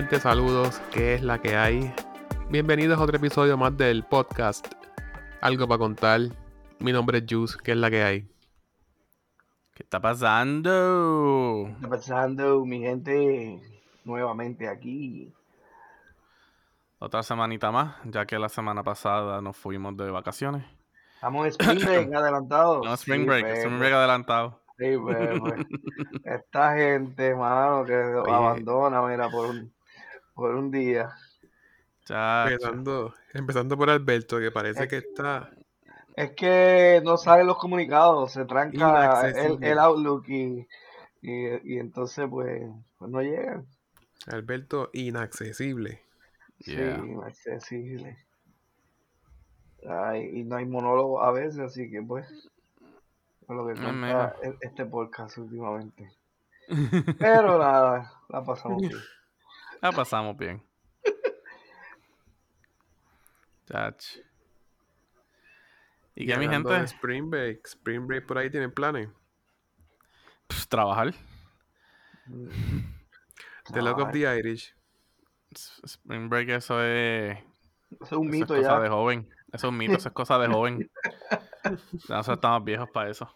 gente, saludos, ¿qué es la que hay? Bienvenidos a otro episodio más del podcast Algo para contar. Mi nombre es Juice, ¿qué es la que hay? ¿Qué está pasando? ¿Qué está pasando, mi gente? Nuevamente aquí. Otra semanita más, ya que la semana pasada nos fuimos de vacaciones. Estamos en Spring Break adelantado. No, Spring Sí, Break, pues, Spring pues, Break adelantado. sí, pues, pues. Esta gente, mano, que abandona, mira, por un, por un día. Empezando, empezando por Alberto, que parece Es que está... Es que no salen los comunicados, se tranca el, el Outlook y, y, y entonces, pues, pues no llegan. Alberto inaccesible. Yeah. Sí, inaccesible. Ay, y no hay monólogo a veces, así que pues, es lo que Ah, cuenta e- este podcast últimamente. Pero nada, la pasamos bien. la pasamos bien. Chach. ¿Y qué, mi de gente? Spring Break, Spring Break por ahí tienen planes. Pff, trabajar. The Luck of the Irish. Spring Break, eso es. Eso es un Eso es mito cosa ya. de joven. Eso es un mito, eso es cosa de joven. Ya Nosotros estamos viejos para eso.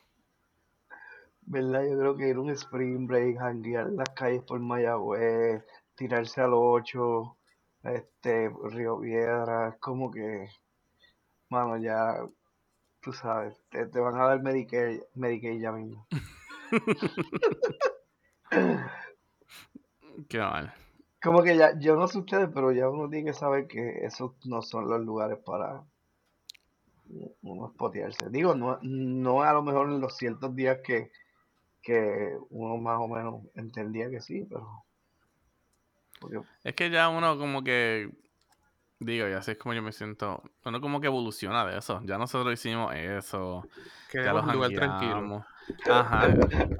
¿Verdad? Yo creo que ir a un spring break, janguear en las calles por Mayagüez, tirarse al 8, este, Río Piedra, es como que, mano, ya, tú sabes, te, te van a dar Medicaid, Medicaid ya mismo. Qué mal. Como que ya, yo no sé ustedes, pero ya uno tiene que saber que esos no son los lugares para uno espotearse. Digo, no, no a lo mejor en los ciertos días que, que uno más o menos entendía que sí, pero... Porque Es que ya uno como que, digo, y así es como yo me siento, uno como que evoluciona de eso. Ya nosotros hicimos eso, ya Queremos los un lugar tranquilo. Ajá.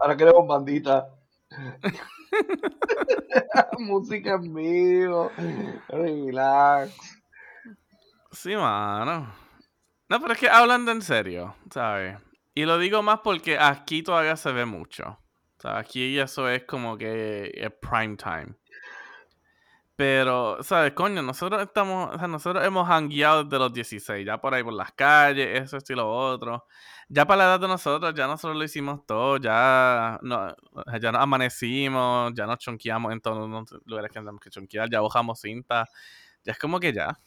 Ahora queremos bandita. Música en vivo. Relax. Sí, mano. No, pero es que hablando en serio, ¿sabes? Y lo digo más porque aquí todavía se ve mucho. O sea, aquí eso es como que es prime time. Pero, ¿sabes? Coño, nosotros estamos, o sea, nosotros hemos hangueado desde los 16, ya por ahí por las calles, eso, esto y lo otro. Ya para la edad de nosotros, ya nosotros lo hicimos todo, ya, no, ya nos amanecimos, ya nos chonqueamos en todos los lugares que tenemos que chonquear, ya bajamos cinta. Ya es como que ya.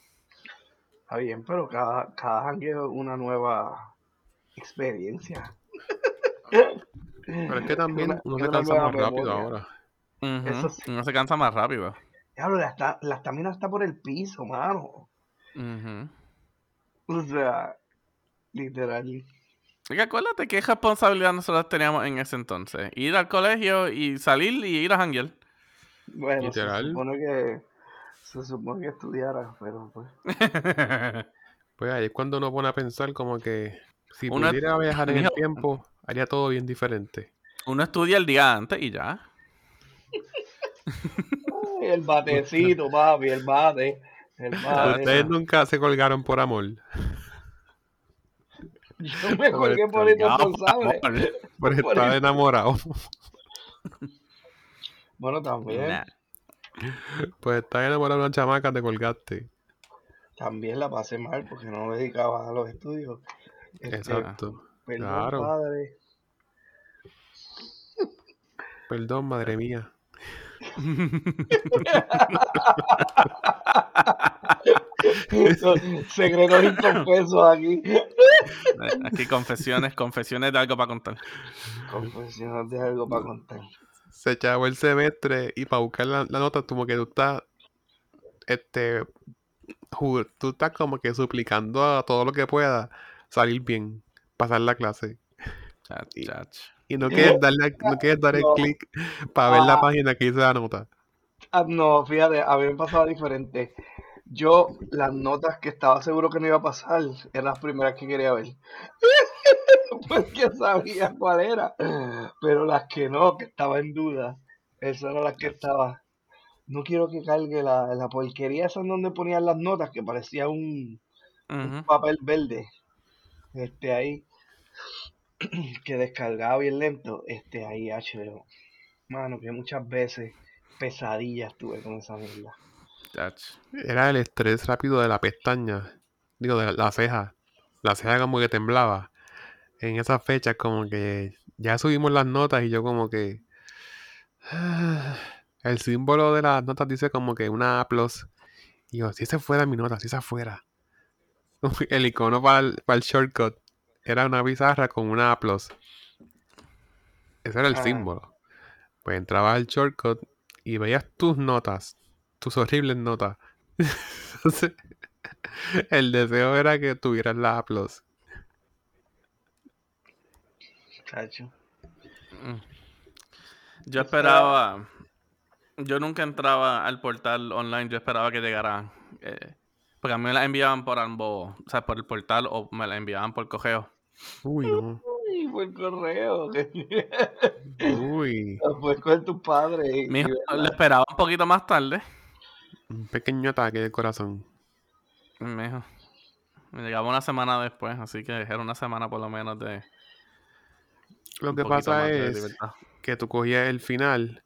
Está bien, pero cada, cada jangueo es una nueva experiencia. Pero es que también uno se cansa más rápido ahora. Ujú, Eso sí. Uno se cansa más rápido. Diablo, la, la estamina está por el piso, mano. Ujú. O sea, literal. Y acuérdate qué responsabilidad nosotros teníamos en ese entonces. Ir al colegio y salir y ir a janguear. Bueno, Literal. se supone que se supone que estudiara, pero pues. Pues ahí es cuando uno pone a pensar como que si Uno- pudiera viajar en el tiempo, haría todo bien diferente. Uno estudia el día antes y ya. El batecito, papi, el bate. El bate. Ustedes nunca se colgaron por amor. Yo me colgué por irresponsable. Por Por estar eso. enamorado. Bueno, también. Nah. Pues estar enamorado de una chamaca, te colgaste. También la pasé mal porque no me dedicaba a los estudios. Este, Exacto. Perdón, claro. padre. Perdón, madre mía. Secretos inconfesos aquí. Aquí confesiones, confesiones de algo para contar. Confesiones de algo para contar. Se echaba el semestre y para buscar la, la nota, como que tú estás. Este. Tú estás como que suplicando a todo lo que pueda salir bien, pasar la clase. Chach, Y- chach. Y no quieres darle, no quieres dar el No. clic para ver la Ah. página que dice la nota. Ah, no, fíjate, a mí me pasaba diferente. Yo, las notas que estaba seguro que no iba a pasar, eran las primeras que quería ver. Porque sabía cuál era. Pero las que no, que estaba en duda, esas eran las que estaba. No quiero que cargue la, la porquería esa en donde ponían las notas, que parecía un, un papel verde. Este ahí, que descargaba bien lento. Este ahí, HBO. Mano, que muchas veces pesadillas tuve con esa mierda. Era el estrés rápido de la pestaña. Digo, de la, la ceja. La ceja como que temblaba. En esas fechas como que ya subimos las notas y yo como que... El símbolo de las notas dice como que una A+. Y yo, si esa fuera mi nota, si esa fuera. El icono para el, para el shortcut era una pizarra con una A+. Ese era el Ah. símbolo. Pues entrabas al shortcut y veías tus notas, tus horribles notas. Entonces, el deseo era que tuvieras la A+. Chacho. Mm. Yo esperaba. Yo nunca entraba al portal online, yo esperaba que llegara. eh, porque a mí me la enviaban por ambos, o sea, por el portal o me la enviaban por correo. Uy, no. Uy, por correo. Uy. Después con tus padres. y- Mi hijo y lo esperaba un poquito más tarde. Un pequeño ataque del corazón. Mi hijo. Me llegaba una semana después, así que era una semana por lo menos de. Lo que pasa de es que tú cogías el final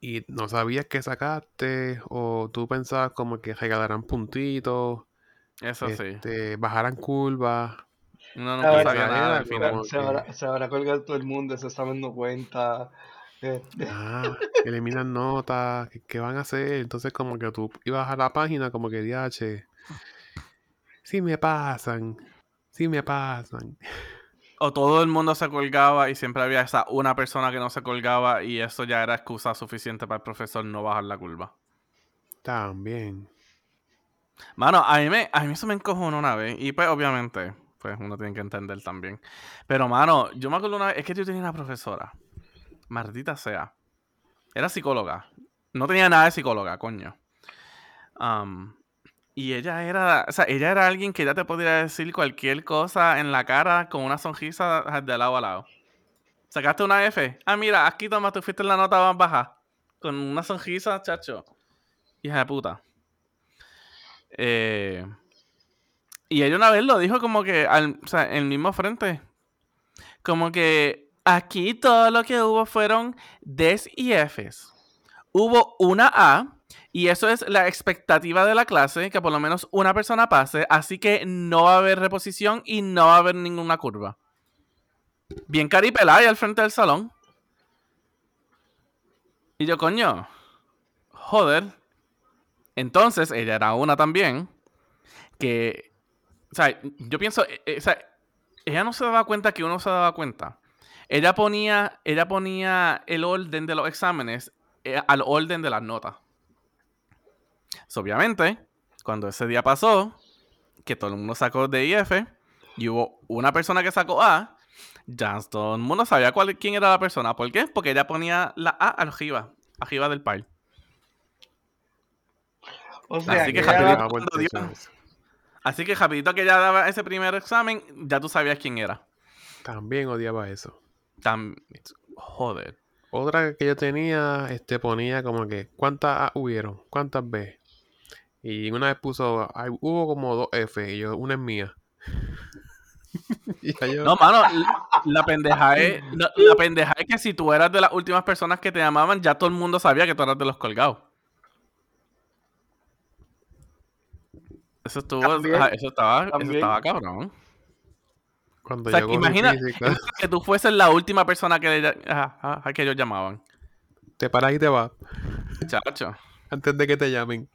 y no sabías qué sacaste o tú pensabas como que regalarán puntitos, Eso sí. este, bajarán curvas. Se nunca habrá- sabía nada al final. Se habrá, se habrá colgado todo el mundo, ese examen no cuenta. Este, Ah, eliminan notas, ¿qué, qué van a hacer? Entonces como que tú ibas a la página como que DH, sí me pasan, sí me pasan. O todo el mundo se colgaba y siempre había esa una persona que no se colgaba y eso ya era excusa suficiente para el profesor no bajar la curva. También. Mano, a mí, me, a mí eso me encojonó una vez. Y pues, obviamente, pues uno tiene que entender también. Pero, mano, yo me acuerdo una vez, es que yo tenía una profesora. Maldita sea. Era psicóloga. No tenía nada de psicóloga, coño. Y ella era, o sea, ella era alguien que ya te podría decir cualquier cosa en la cara con una sonrisa de lado a lado. ¿Sacaste una F? Ah, mira, aquí toma, tú fuiste en la nota más baja. Con una sonrisa, chacho. Hija de puta. Eh, y ella una vez lo dijo como que al, o sea, en el mismo frente. Como que aquí todo lo que hubo fueron Ds y Fs. Hubo una A y eso es la expectativa de la clase, que por lo menos una persona pase, así que no va a haber reposición y no va a haber ninguna curva. Bien caripelada ahí al frente del salón. Y yo, coño, joder. Entonces, ella era una también que, o sea, yo pienso, eh, eh, o sea, ella no se daba cuenta que uno se daba cuenta. Ella ponía, ella ponía el orden de los exámenes eh, al orden de las notas. So, obviamente, cuando ese día pasó, que todo el mundo sacó de IF y hubo una persona que sacó A, ya todo el mundo sabía cuál, quién era la persona. ¿Por qué? Porque ella ponía la A arriba, arriba del par. o sea, Así que que Javier- Así que rapidito que ella daba ese primer examen, ya tú sabías quién era. También odiaba eso. Tan... Joder. Otra que yo tenía, este ponía como que ¿cuántas A hubieron? ¿Cuántas B? Y una vez puso, "Ay, hubo como dos F, y yo, una es mía. ya yo, No, mano, la, la pendeja es, la pendeja es que si tú eras de las últimas personas que te llamaban, ya todo el mundo sabía que tú eras de los colgados. Eso estuvo, También, ajá, eso estaba, eso estaba cabrón. cuando O sea, que imagina física, que tú fueses la última persona que, le- ajá, ajá, que ellos llamaban. te paras y te vas, Chacho. antes de que te llamen.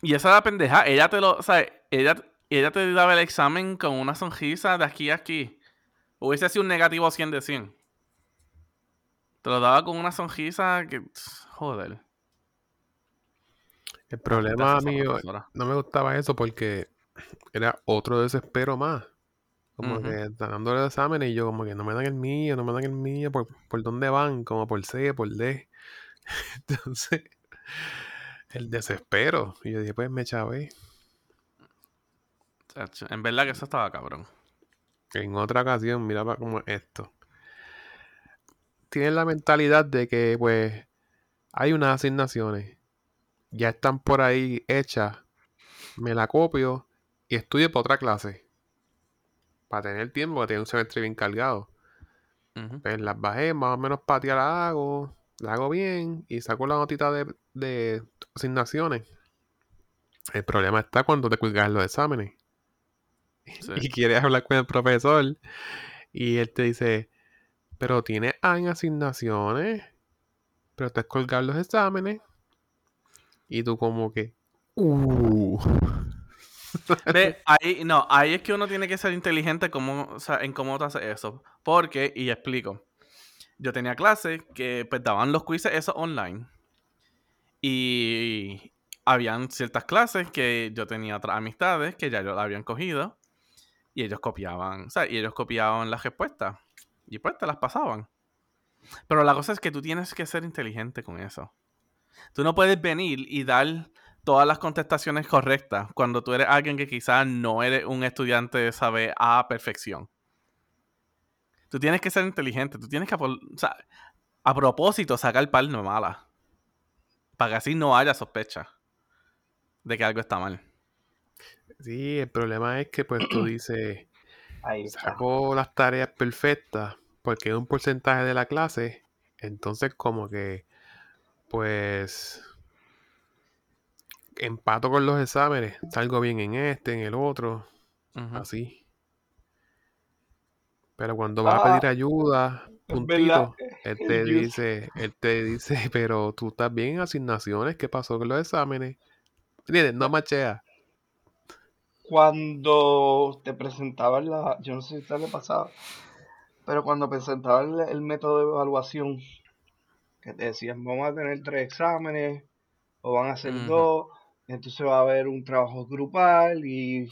Y esa era la pendeja. Ella te lo, o sea, ella, ella te daba el examen con una sonrisa de aquí a aquí. Hubiese sido un negativo 100 de 100. Te lo daba con una sonrisa que, joder. El problema mío, no me gustaba eso porque era otro desespero más. Como que están dando los exámenes y yo como que no me dan el mío, no me dan el mío, ¿por, por dónde van? Como por C, por D. Entonces, el desespero. Y yo dije, pues me chavé. En verdad que eso estaba cabrón. En otra ocasión, mira pa- como esto. Tienen la mentalidad de que, pues, hay unas asignaciones. Ya están por ahí hechas. Me la copio y estudio para otra clase. Para tener tiempo, para tener un semestre bien cargado. Ujú. Pues las bajé, más o menos para ti la hago. la hago bien y saco la notita de, de asignaciones. El problema está cuando te cuelgas los exámenes Sí. y quieres hablar con el profesor y él te dice, pero tienes A en asignaciones, pero te has colgado los exámenes y tú como que, uh, Ve, ahí, no, ahí es que uno tiene que ser inteligente como, o sea, en cómo te hace eso. Porque, y explico, yo tenía clases que pues daban los quizzes eso online. Y habían ciertas clases que yo tenía otras amistades que ya yo la habían cogido. Y ellos copiaban, o sea, y ellos copiaban las respuestas. Y pues te las pasaban. Pero la cosa es que tú tienes que ser inteligente con eso. Tú no puedes venir y dar todas las contestaciones correctas cuando tú eres alguien que quizás no eres un estudiante de saber a perfección. Tú tienes que ser inteligente, tú tienes que apol- o sea, a propósito sacar no mala. Para que así no haya sospecha de que algo está mal. sí, el problema es que pues tú dices, Ahí está. saco las tareas perfectas porque es un porcentaje de la clase, entonces como que, pues, empato con los exámenes, salgo bien en este, en el otro, así. Pero cuando vas a pedir Ah, ayuda, puntito, él te dice, él te dice, pero tú estás bien en asignaciones, ¿qué pasó con los exámenes? ¿Entiendes? No machea. Cuando te presentaban la, yo no sé si usted le pasaba, pero cuando presentaban el, el método de evaluación, que te decían, vamos a tener tres exámenes, o van a ser Ujú. dos, entonces va a haber un trabajo grupal y,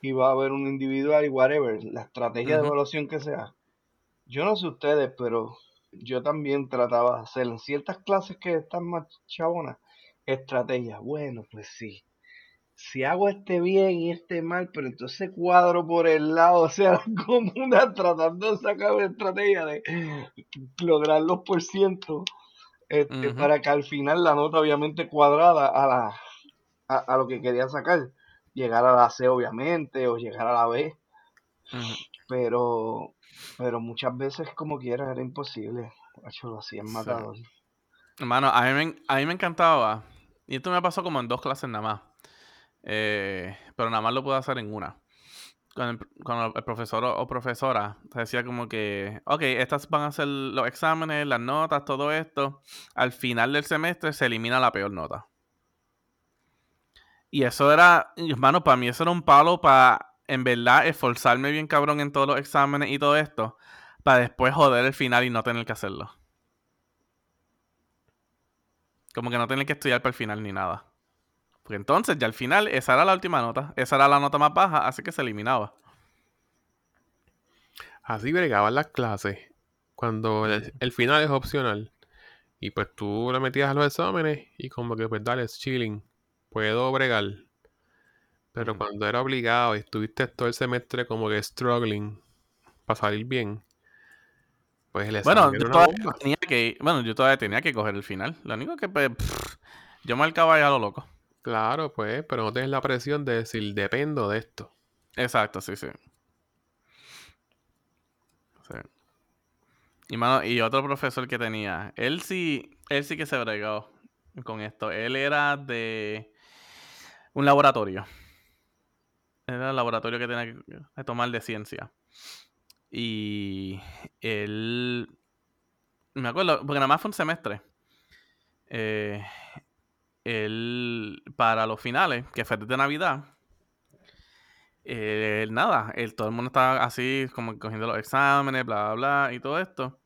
y va a haber un individual y whatever, la estrategia de evaluación que sea. Yo no sé ustedes, pero yo también trataba de hacer en ciertas clases que están más chabonas, estrategias. Bueno, pues sí. Si hago este bien y este mal, pero entonces cuadro por el lado, o sea, como una tratando de sacar una estrategia de lograr los por ciento, este, para que al final la nota obviamente cuadrada a la a, a lo que quería sacar, llegar a la C obviamente, o llegar a la B, pero pero muchas veces como quiera era imposible. Hacho, lo hacían Sí. matador. Hermano, a mí, me, a mí me encantaba. Y esto me pasó como en dos clases nada más. Eh, pero nada más lo puedo hacer en una. Cuando el, profesor o, o profesora decía como que, ok, estas van a ser los exámenes, las notas, todo esto. Al final del semestre se elimina la peor nota. Y eso era, hermano, para mí eso era un palo para, en verdad, esforzarme bien cabrón en todos los exámenes y todo esto. Para después joder el final y no tener que hacerlo. Como que no tener que estudiar para el final ni nada. Porque entonces ya al final esa era la última nota. Esa era la nota más baja, así que se eliminaba. Así bregaban las clases. Cuando el, el final es opcional. Y pues tú le metías a los exámenes y como que pues dale, es chilling. Puedo bregar. Pero Ujú. cuando era obligado y estuviste todo el semestre como que struggling para salir bien, pues el Bueno, yo todavía tenía que, bueno, yo todavía tenía que coger el final. Lo único que pues, pff, yo marcaba ya lo loco. Claro, pues, pero no tienes la presión de decir dependo de esto. Exacto, sí, sí. Sí. Y, mano, y otro profesor que tenía, él sí, él sí que se bregó con esto. Él era de un laboratorio. Era el laboratorio que tenía que tomar de ciencia. Y él, me acuerdo, porque nada más fue un semestre. Eh, él, para los finales, que fue de Navidad, eh, nada, él, todo el mundo estaba así, como cogiendo los exámenes, bla, bla, bla, y todo esto.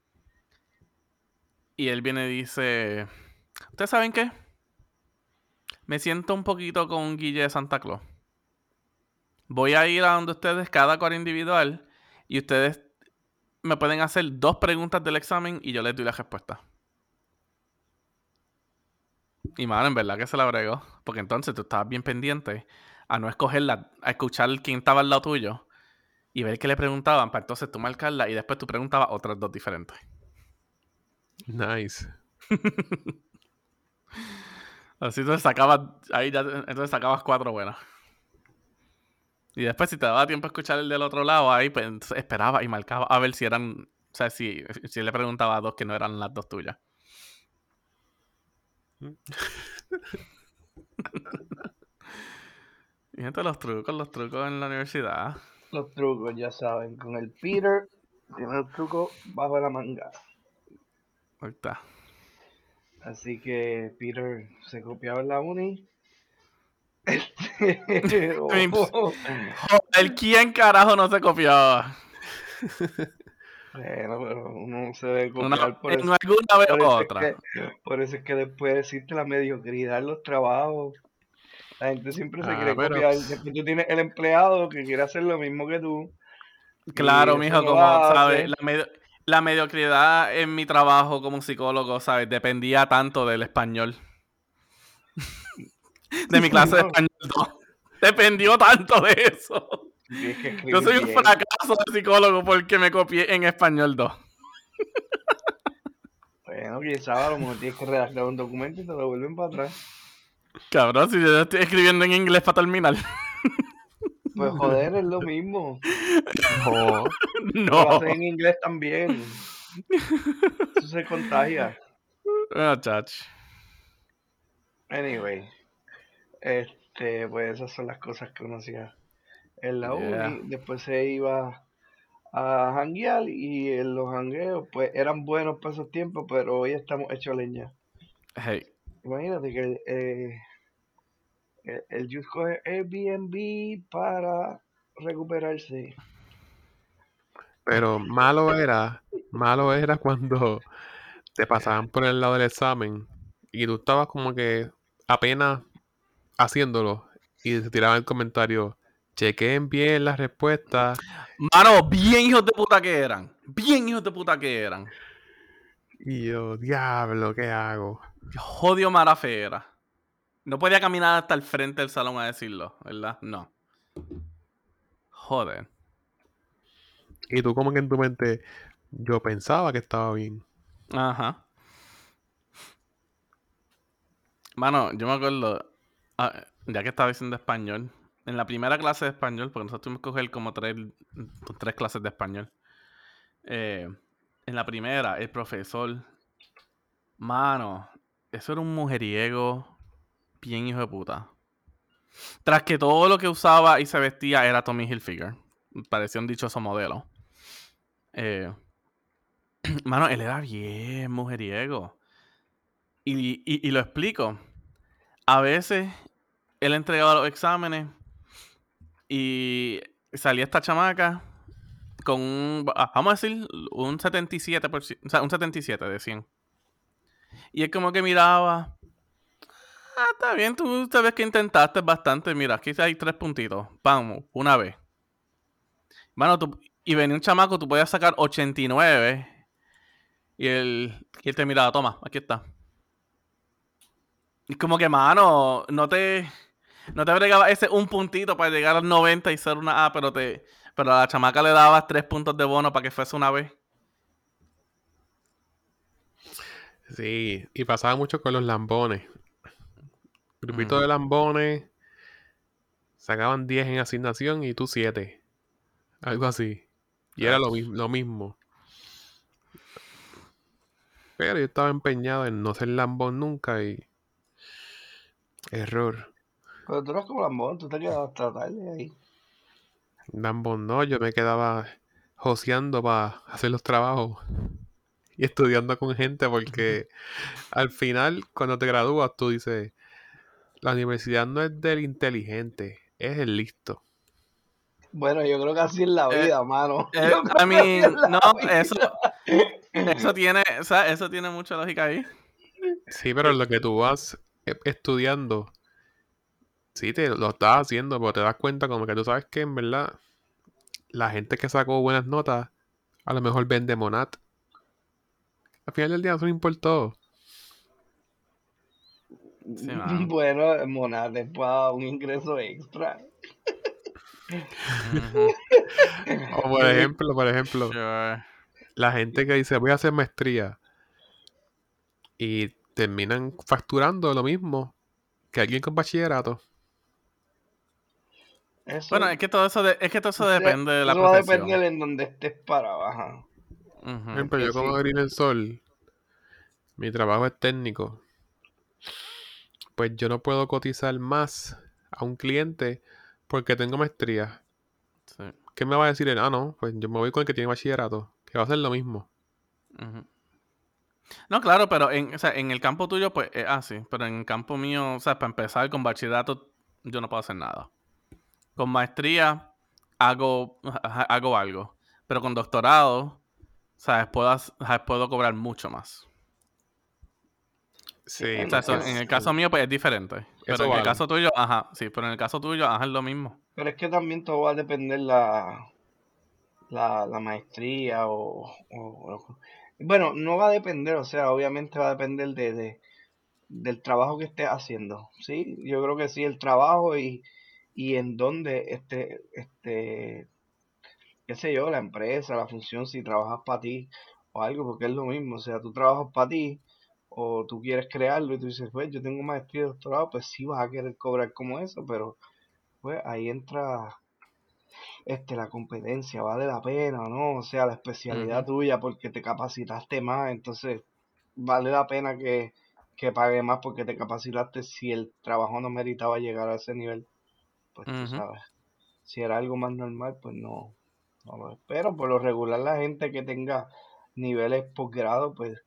Y él viene y dice, ¿ustedes saben qué? Me siento un poquito con Guille de Santa Claus. Voy a ir a donde ustedes, cada cual individual, y ustedes me pueden hacer dos preguntas del examen y yo les doy la respuesta. Y mano, en verdad que se la bregó. Porque entonces tú estabas bien pendiente a no escogerla, a escuchar quién estaba al lado tuyo y ver qué le preguntaban, para entonces tú marcarla y después tú preguntabas otras dos diferentes. Nice. Así entonces sacabas, ahí ya, entonces sacabas cuatro buenas. Y después si te daba tiempo a escuchar el del otro lado, ahí pues esperaba y marcaba a ver si eran, o sea, si, si le preguntaba a dos que no eran las dos tuyas. Y gente, los trucos, los trucos en la universidad. Los trucos, ya saben. Con el Peter, tiene el truco bajo la manga. Ahorita. Así que Peter se copiaba en la uni. Este, oh, El quién carajo no se copiaba. bueno, pero uno se debe copiar por en eso. alguna vez es otra. que, por eso es que después existe la mediocridad en los trabajos. La gente siempre se Ah, quiere pero- copiar. Después tú tienes el empleado que quiere hacer lo mismo que tú. Claro, mijo, no como. ¿sabes? La, medio- la mediocridad en mi trabajo como psicólogo, ¿sabes? Dependía tanto del español. de mi clase de No. español 2. Dependió tanto de eso. Que Yo soy un bien. fracaso de psicólogo porque me copié en español 2. Bueno, quién sabe, a lo mejor tienes que redactar un documento y te lo vuelven para atrás. Cabrón, si yo estoy escribiendo en inglés para terminar. Pues joder, es lo mismo. No. Lo no. hacen en inglés también. Eso se contagia. Ah, chach. Anyway, este, pues esas son las cosas que uno hacía en la Yeah. uni. Después se iba a janguear y en los jangueos, pues eran buenos para esos tiempos, pero hoy estamos hechos leña. Hey. Imagínate que eh, el, el Juice coge Airbnb para recuperarse. Pero malo era, malo era cuando te pasaban por el lado del examen y tú estabas como que apenas haciéndolo y te tiraban el comentario, chequeen bien las respuestas Mano, bien hijos de puta que eran. Bien hijos de puta que eran. y yo, diablo, ¿qué hago? Yo Jodio Mara Fera. No podía caminar hasta el frente del salón a decirlo, ¿verdad? No. Joder. Y tú como que en tu mente, yo pensaba que estaba bien. Ajá. Mano, yo me acuerdo, ah, ya que estaba diciendo español, en la primera clase de español, porque nosotros tuvimos que coger como tres, tres clases de español. eh, en la primera, el profesor, mano, eso era un mujeriego bien hijo de puta. Tras que todo lo que usaba y se vestía era Tommy Hilfiger. Parecía un dichoso modelo. Eh, Mano, él era bien mujeriego. Y- y lo explico. A veces él entregaba los exámenes y salía esta chamaca con un, vamos a decir, un 77%, o sea, un 77 de 100. Y él como que miraba. Ah, está bien, tú sabes que intentaste bastante. Mira, aquí hay tres puntitos. Vamos, una vez. Mano, tú, y venía un chamaco, tú podías sacar 89 y él, y él te miraba, toma, aquí está. Y como que, mano, no te, no te bregaba ese un puntito para llegar al 90 y ser una A, pero te, pero a la chamaca le dabas tres puntos de bono para que fuese una B. Sí, y pasaba mucho con los lambones. Grupito de lambones sacaban 10 en asignación y tú 7. Algo así. Y era lo mismo. Pero yo estaba empeñado en no ser lambón nunca y... Error. Pero tú eras como lambón, tú te quedabas hasta tarde ahí. Lambón no, yo me quedaba joseando para hacer los trabajos y estudiando con gente porque al final cuando te gradúas tú dices, la universidad no es del inteligente, es el listo. Bueno, yo creo que así es la Eh, vida, mano. Eh, I mean, es la no, vida. eso, eso tiene, o sea, eso tiene mucha lógica ahí. Sí, pero lo que tú vas e- estudiando, sí, te lo estás haciendo, pero te das cuenta como que tú sabes que en verdad la gente que sacó buenas notas a lo mejor vende Monat. Al final del día eso no importó. Sí. Bueno, Monate para un ingreso extra. O por ejemplo, por ejemplo, Sure. la gente que dice voy a hacer maestría y terminan facturando lo mismo que alguien con bachillerato. Eso, Bueno, es que todo eso, de- es que todo eso depende de la eso va a profesión. depender en donde estés. Ujú. Por ejemplo, yo como sí. Green el Sol, mi trabajo es técnico. pues yo no puedo cotizar más a un cliente porque tengo maestría. Sí. ¿Qué me va a decir él? Ah, no, pues yo me voy con el que tiene bachillerato, que va a hacer lo mismo. No, claro, pero en, o sea, en el campo tuyo, pues es así. Pero en el campo mío, o sea, para empezar con bachillerato, yo no puedo hacer nada. Con maestría, hago, ha- hago algo. Pero con doctorado, ¿sabes? Puedo, puedo cobrar mucho más. Sí, O sea, eso, porque en el caso mío, pues es diferente. Pero en vale. el caso tuyo, ajá, sí, pero en el caso tuyo, ajá, es lo mismo. Pero es que también todo va a depender la, la, la maestría o, o- o- Bueno, no va a depender, o sea, obviamente va a depender de, de- del trabajo que estés haciendo, ¿sí? Yo creo que sí, el trabajo y, y en dónde este, este, qué sé yo, la empresa, la función, si trabajas para ti o algo, porque es lo mismo, o sea, tú trabajas para ti o tú quieres crearlo y tú dices, pues yo tengo maestría y doctorado, pues sí vas a querer cobrar como eso, pero pues ahí entra este, la competencia, vale la pena o no, o sea, la especialidad tuya porque te capacitaste más, entonces vale la pena que, que pague más porque te capacitaste si el trabajo no meritaba llegar a ese nivel, pues tú sabes, si era algo más normal, pues no, no lo es. Pero por lo regular la gente que tenga niveles posgrado, pues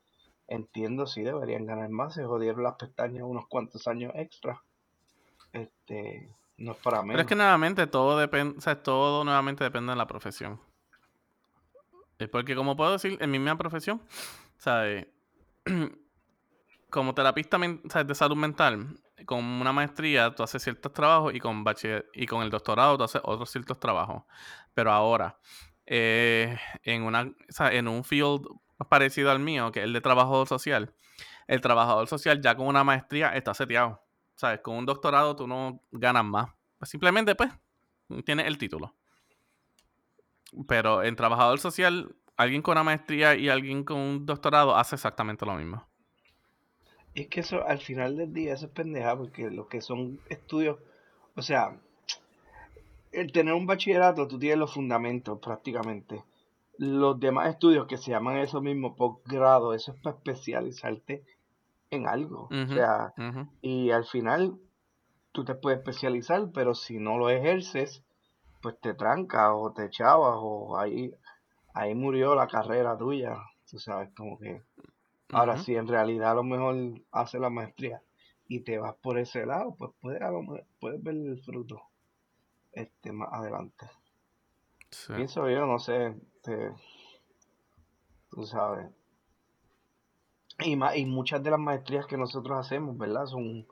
entiendo si deberían ganar más, se jodieron las pestañas unos cuantos años extra, este, no es para Pero es menos. que nuevamente todo depende, o sea, todo nuevamente depende de la profesión. Es porque como puedo decir, en mi misma profesión, ¿sabes? Como terapista de salud mental, con una maestría tú haces ciertos trabajos y con bachiller y con el doctorado tú haces otros ciertos trabajos. Pero ahora, eh, en una, en un field parecido al mío, que es el de trabajador social, el trabajador social ya con una maestría está seteado. ¿Sabes? Con un doctorado tú no ganas más. Pues simplemente, pues, tienes el título. Pero en trabajador social, alguien con una maestría y alguien con un doctorado hace exactamente lo mismo. Es que eso al final del día eso es pendeja porque lo que son estudios, o sea, el tener un bachillerato tú tienes los fundamentos prácticamente. Los demás estudios que se llaman eso mismo posgrado, eso es para especializarte en algo. O sea, y al final tú te puedes especializar, pero si no lo ejerces, pues te trancas o te echabas o ahí, ahí murió la carrera tuya. Tú sabes, como que Ahora, si en realidad a lo mejor haces la maestría y te vas por ese lado, pues puedes, a lo mejor- puedes ver el fruto este más adelante. Sí. Pienso yo, no sé, este, tú sabes. Y, ma- y muchas de las maestrías que nosotros hacemos, ¿verdad? Son,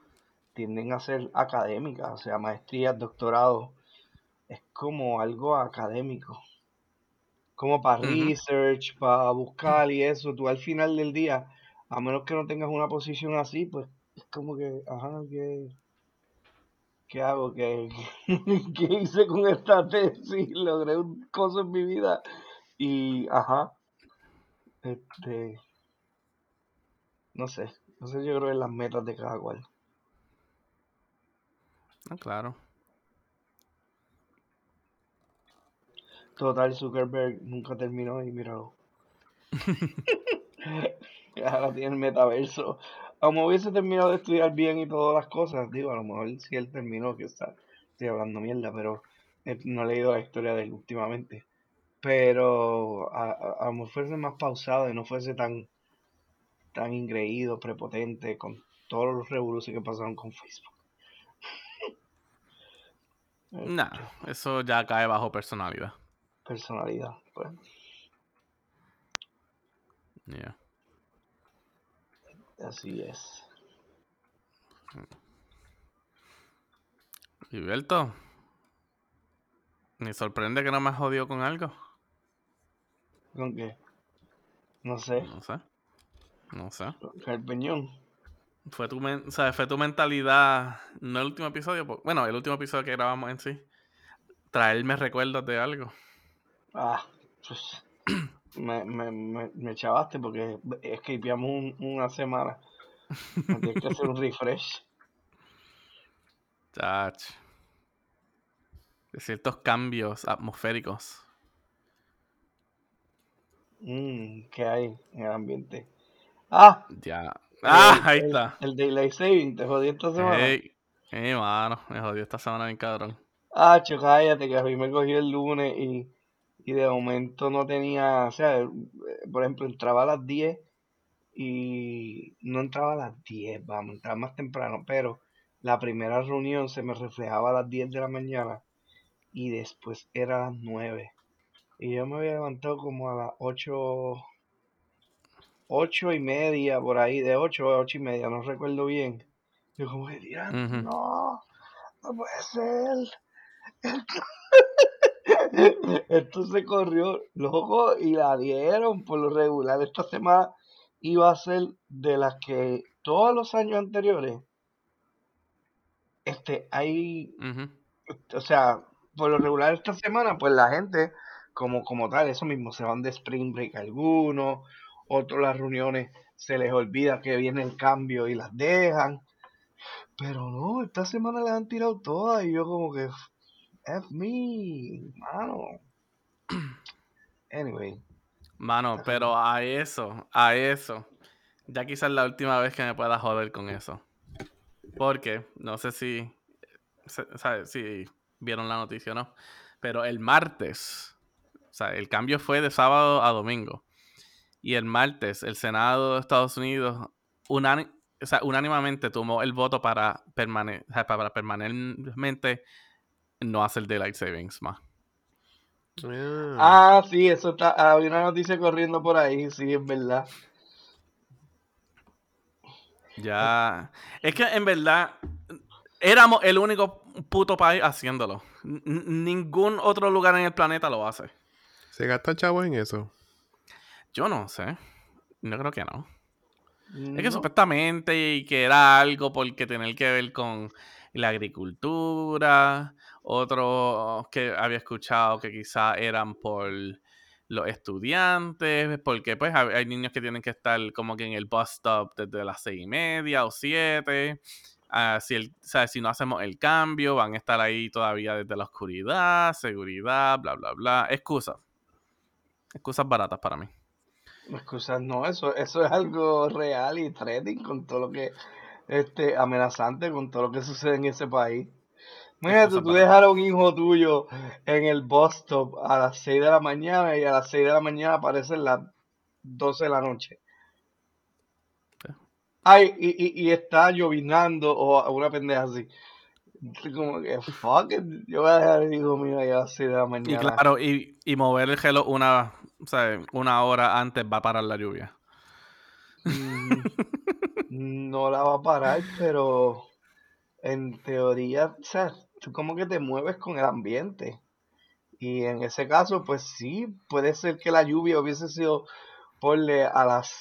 tienden a ser académicas, o sea, maestrías, doctorados, es como algo académico, como para research, para buscar y eso, tú al final del día, a menos que no tengas una posición así, pues es como que, ajá, que ¿Qué hago? ¿Qué, qué hice con esta tesis? Logré un cosa en mi vida. Y, ajá, este, no sé. No sé, yo creo que las metas de cada cual. Ah, claro. Total, Zuckerberg nunca terminó y míralo. Ahora tiene el metaverso. Como hubiese terminado de estudiar bien y todas las cosas, digo, a lo mejor si él terminó, que está, estoy hablando mierda, pero eh, no he leído la historia de él últimamente. Pero a, a, a lo mejor fuese más pausado y no fuese tan tan ingreído, prepotente, con todos los revoluciones que pasaron con Facebook. Nah, eso ya cae bajo personalidad. Personalidad, pues. Yeah. Así es. Gilberto, me sorprende que no me jodido con algo. ¿Con qué? No sé. No sé. No sé. El peñón. Fue tu, men- o sea, fue tu mentalidad, no el último episodio, bueno, el último episodio que grabamos en sí, traerme recuerdos de algo. Ah, pues. Me, me, me, me chavaste porque escapeamos un, una semana. Tienes que hacer un refresh. Chach. De ciertos cambios atmosféricos. Mm, ¿Qué hay en el ambiente? Ah, Ya. Ah, el, ahí el- está. el Daylight Saving, te jodí esta semana. Ey, ey, mano, me jodió esta semana bien cabrón. Ah, cho, cállate, que a mí me cogió el lunes y, y de momento no tenía, o sea, por ejemplo, entraba a las 10 y no entraba a las 10, vamos, entraba más temprano, pero la primera reunión se me reflejaba a las 10 de la mañana y después era a las 9. Y yo me había levantado como a las 8, 8 y media, por ahí, de 8 a 8 y media, no recuerdo bien. Yo como que, "Diantre, Ujú. no, no puede ser. Esto se corrió loco y la dieron por lo regular. Esta semana iba a ser de las que todos los años anteriores, este, hay, o sea, por lo regular esta semana, pues la gente, como, como tal, eso mismo, se van de spring break algunos, otros las reuniones se les olvida que viene el cambio y las dejan. Pero no, esta semana las han tirado todas y yo como que, F me, mano. Anyway, Mano, pero a eso, a eso. Ya quizás la última vez que me pueda joder con eso. Porque, no sé si, se- sabe, si vieron la noticia o no, pero el martes, o sea, el cambio fue de sábado a domingo. Y el martes, el Senado de Estados Unidos o sea, unánimemente tomó el voto para, permane- para permanentemente no hacer Daylight Savings más. Ah, Ah, sí, eso está. Había una noticia corriendo por ahí, sí, es verdad. Ya. Es que en verdad éramos el único puto país haciéndolo. N- ningún otro lugar en el planeta lo hace. ¿Se gastan chavos en eso? Yo no sé. No creo que no. Es que supuestamente y que era algo porque tener que ver con la agricultura. Otros que había escuchado que quizá eran por los estudiantes, porque pues hay niños que tienen que estar como que en el bus stop desde las seis y media o siete. Ah, si, el, o sea, si no hacemos el cambio, van a estar ahí todavía desde la oscuridad, seguridad, bla, bla, bla. Excusas. Excusas baratas para mí. excusas, no, eso, eso es algo real y threatening con todo lo que, este, amenazante con todo lo que sucede en ese país. Imagínate, tú dejar a un hijo tuyo en el bus stop a las 6 de la mañana y a las 6 de la mañana aparecen las 12 de la noche. Sí. Ay, y, y, y está llovinando o una pendeja así. Como que, fuck it, yo voy a dejar al hijo mío allá a las 6 de la Y mañana. claro, y, y mover el gelo una, o sea, una hora antes va a parar la lluvia. Mm, no la va a parar, pero en teoría, o sea, tú como que te mueves con el ambiente. Y en ese caso, pues sí, puede ser que la lluvia hubiese sido, ponle a las,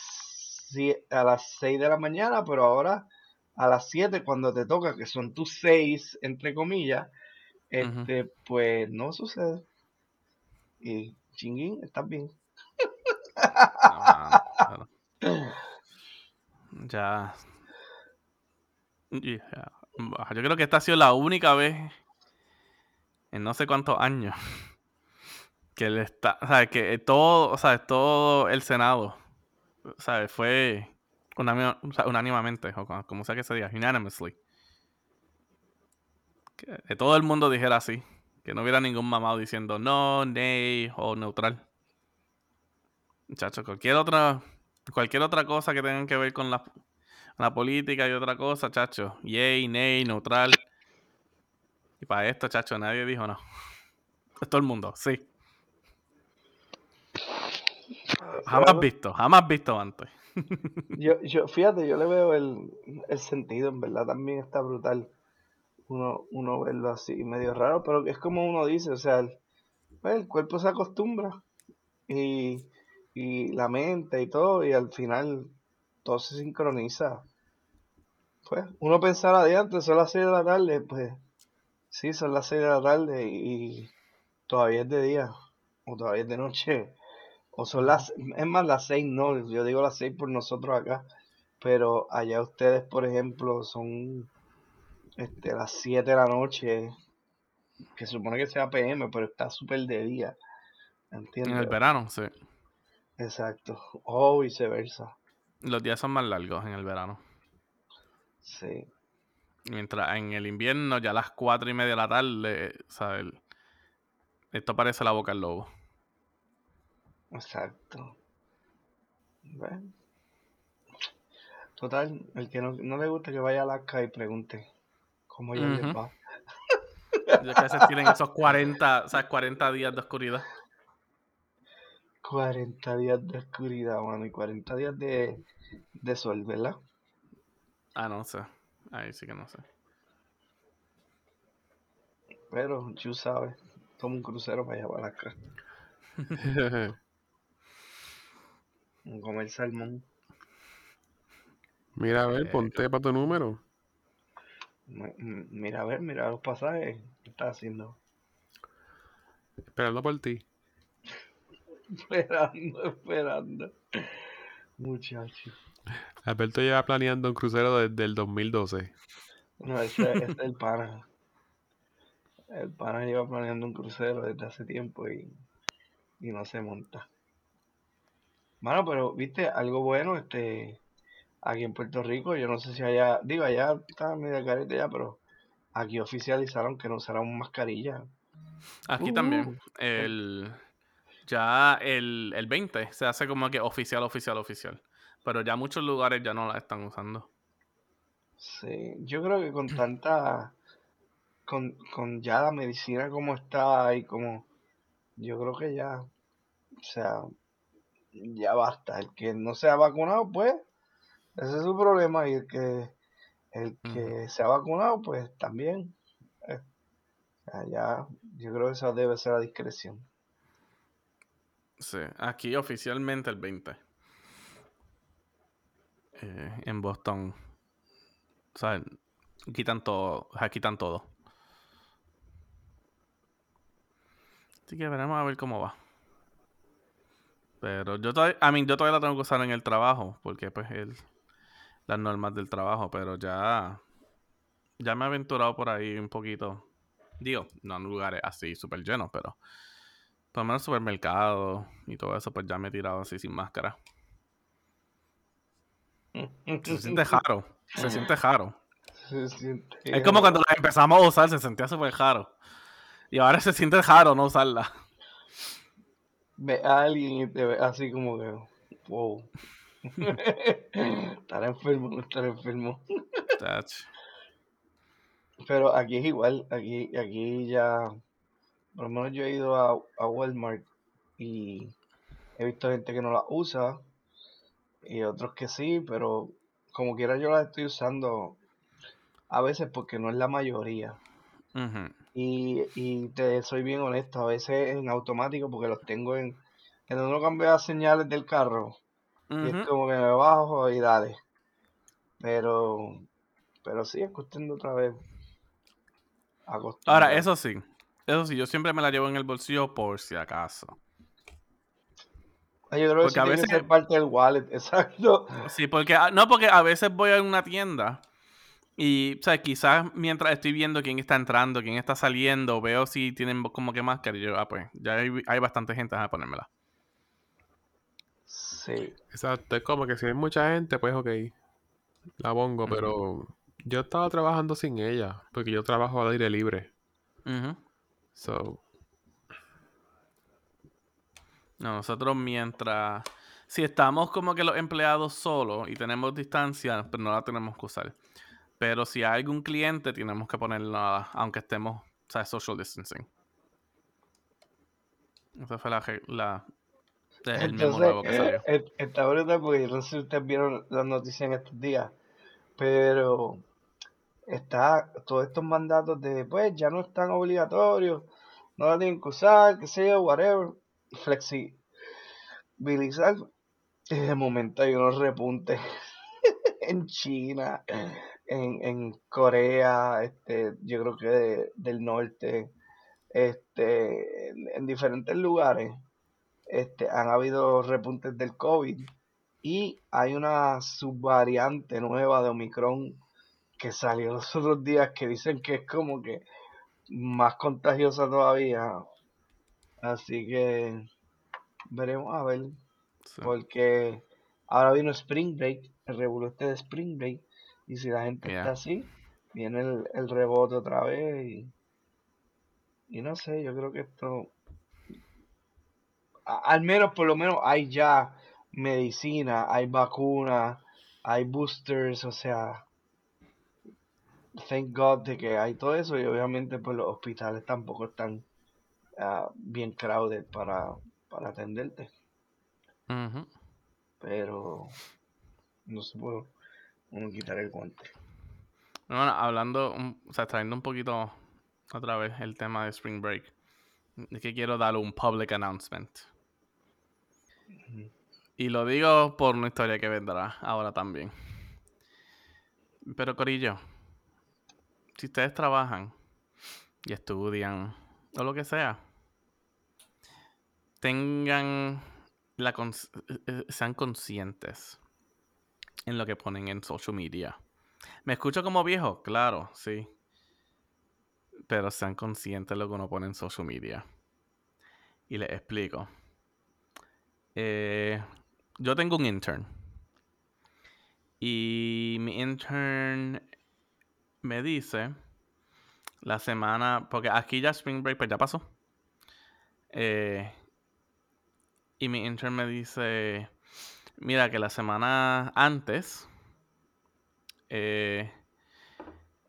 a las 6 de la mañana, pero ahora a las 7 cuando te toca, que son tus 6, entre comillas, este, pues no sucede. Y chinguín, estás bien. No, mano, pero ya. yeah. Yo creo que esta ha sido la única vez en no sé cuántos años que él está, sea, que todo, sea, todo el Senado, ¿sabes? Fue unánimemente, o como- sea que se diga, unanimously. Que todo el mundo dijera así, que no hubiera ningún mamado diciendo no, nay o neutral. Muchachos, cualquier otra, cualquier otra cosa que tenga que ver con la, la política y otra cosa, chacho, yay, nay, neutral. Y para esto, chacho, nadie dijo no. Todo el mundo, sí. Jamás visto, jamás visto antes. Yo, yo, fíjate, yo le veo el, el sentido, en verdad también está brutal uno, uno verlo así, medio raro, pero es como uno dice, o sea, el, pues, el cuerpo se acostumbra y, y la mente y todo, y al final todo se sincroniza. Pues uno pensara de antes, son las 6 de la tarde, pues sí, son las 6 de la tarde y todavía es de día, o todavía es de noche, o son las, es más las 6 no, yo digo las 6 por nosotros acá, pero allá ustedes, por ejemplo, son este, las 7 de la noche, que se supone que sea PM, pero está súper de día, En el ¿entiendes? verano, sí. Exacto, o viceversa. Los días son más largos en el verano. Sí. Mientras en el invierno, ya a las cuatro y media de la tarde, ¿sabes? Esto parece la boca del lobo. Exacto. Bueno. Total, el que no, no le guste que vaya a Alaska y pregunte cómo ya les Ujú. va. Ya que veces tienen esos 40, o sea, 40 días de oscuridad. 40 días de oscuridad, mano, y 40 días de, de sol, ¿verdad? Ah, no sé. Ahí sí que no sé. Pero, tú sabes, toma un crucero para allá para Alaska. a Comer salmón. Mira, a ver, Eh, ponte para tu número. Mira, a ver, mira los pasajes. ¿Qué estás haciendo? Esperando por ti. Esperando, esperando. Muchacho. Alberto lleva planeando un crucero desde el 2012. No, ese, ese es el pana. El pana lleva planeando un crucero desde hace tiempo y, y no se monta. Mano, pero viste, algo bueno, este, aquí en Puerto Rico, yo no sé si allá, digo, allá está medio carete ya, pero aquí oficializaron que no usarán mascarilla. Aquí Uh, también. El, ya el, el 20 se hace como que oficial, oficial, oficial. Pero ya muchos lugares ya no la están usando. Sí, yo creo que con tanta, con, con ya la medicina como está y como, yo creo que ya, o sea, ya basta. El que no se ha vacunado, pues, ese es su problema y el que, el que se ha vacunado, pues también. eh, ya, yo creo que esa debe ser la discreción. Sí, aquí oficialmente el 20. Eh, en Boston. O sea, quitan todo. quitan todo. Así que veremos a ver cómo va. Pero yo todavía, I mean, yo todavía la tengo que usar en el trabajo. Porque pues el, las normas del trabajo. Pero ya. Ya me he aventurado por ahí un poquito. Digo, no en lugares así súper llenos, pero. Por lo menos supermercados y todo eso, pues ya me he tirado así sin máscara. Se siente raro. Se siente. Se siente Es como cuando la empezamos a usar, se sentía súper raro. Y ahora se siente raro no usarla. ve a alguien y te ve así como que, wow. estar enfermo, no estar enfermo. Pero aquí es igual, aquí, aquí ya, por lo menos yo he ido a, a Walmart y he visto gente que no la usa y otros que sí, pero como quiera yo la estoy usando a veces porque no es la mayoría. Y, y te soy bien honesto, a veces en automático porque los tengo en, en uno cambia las señales del carro y es como que me bajo y dale. Pero, pero sí, es cuestión de otra vez. Ahora, eso sí. Eso sí, yo siempre me la llevo en el bolsillo por si acaso. Yo creo que Porque eso a tiene que veces- ser parte del wallet, exacto. Sí, porque ah, no, porque a veces voy a una tienda y, o sea, quizás mientras estoy viendo quién está entrando, quién está saliendo, veo si tienen como que máscara y yo, ah, pues, ya hay, hay bastante gente a ponérmela. Sí, Exacto, es como que si hay mucha gente, pues ok, la pongo, pero yo estaba trabajando sin ella, porque yo trabajo al aire libre. Ujú. So, No, nosotros mientras... Si estamos como que los empleados solos y tenemos distancia, pues no la tenemos que usar. Pero si hay algún cliente, tenemos que ponerla, aunque estemos, o sea, social distancing. Esa fue la... la es el mismo entonces nuevo que salió. es- está brutal porque yo no sé si ustedes vieron las noticias en estos días, pero está todos estos mandatos de pues ya no están obligatorios, no la tienen que usar, qué sé yo, whatever, flexibilizar. De momento hay unos repuntes en China, en, en Corea, este, yo creo que de- del norte, este, en, en diferentes lugares, este, han habido repuntes del COVID y hay una subvariante nueva de Omicron que salió los otros días que dicen que es como que más contagiosa todavía. Así que veremos a ver, Sí. porque Ahora vino Spring Break, el este de Spring Break. Y si la gente Yeah. está así, viene el, el rebote otra vez. Y, y no sé, yo creo que esto. a- al menos, por lo menos, hay ya medicina, hay vacunas, hay boosters, o sea. Thank God de que hay todo eso. Y obviamente, pues los hospitales tampoco están ah, bien crowded para, para atenderte. Pero no se puede uno quitar el guante. Bueno, hablando, o sea, trayendo un poquito otra vez el tema de Spring Break, es que quiero dar un public announcement. Y lo digo por una historia que vendrá ahora también. Pero Corillo, si ustedes trabajan y estudian o lo que sea, tengan la eh, eh, sean conscientes en lo que ponen en social media. ¿Me escucho como viejo? Claro, sí. Pero sean conscientes de lo que uno pone en social media. Y les explico. Eh, yo tengo un intern. Y mi intern me dice la semana, porque aquí ya Spring Break pues ya pasó. Eh, y mi intern me dice, mira que la semana antes eh,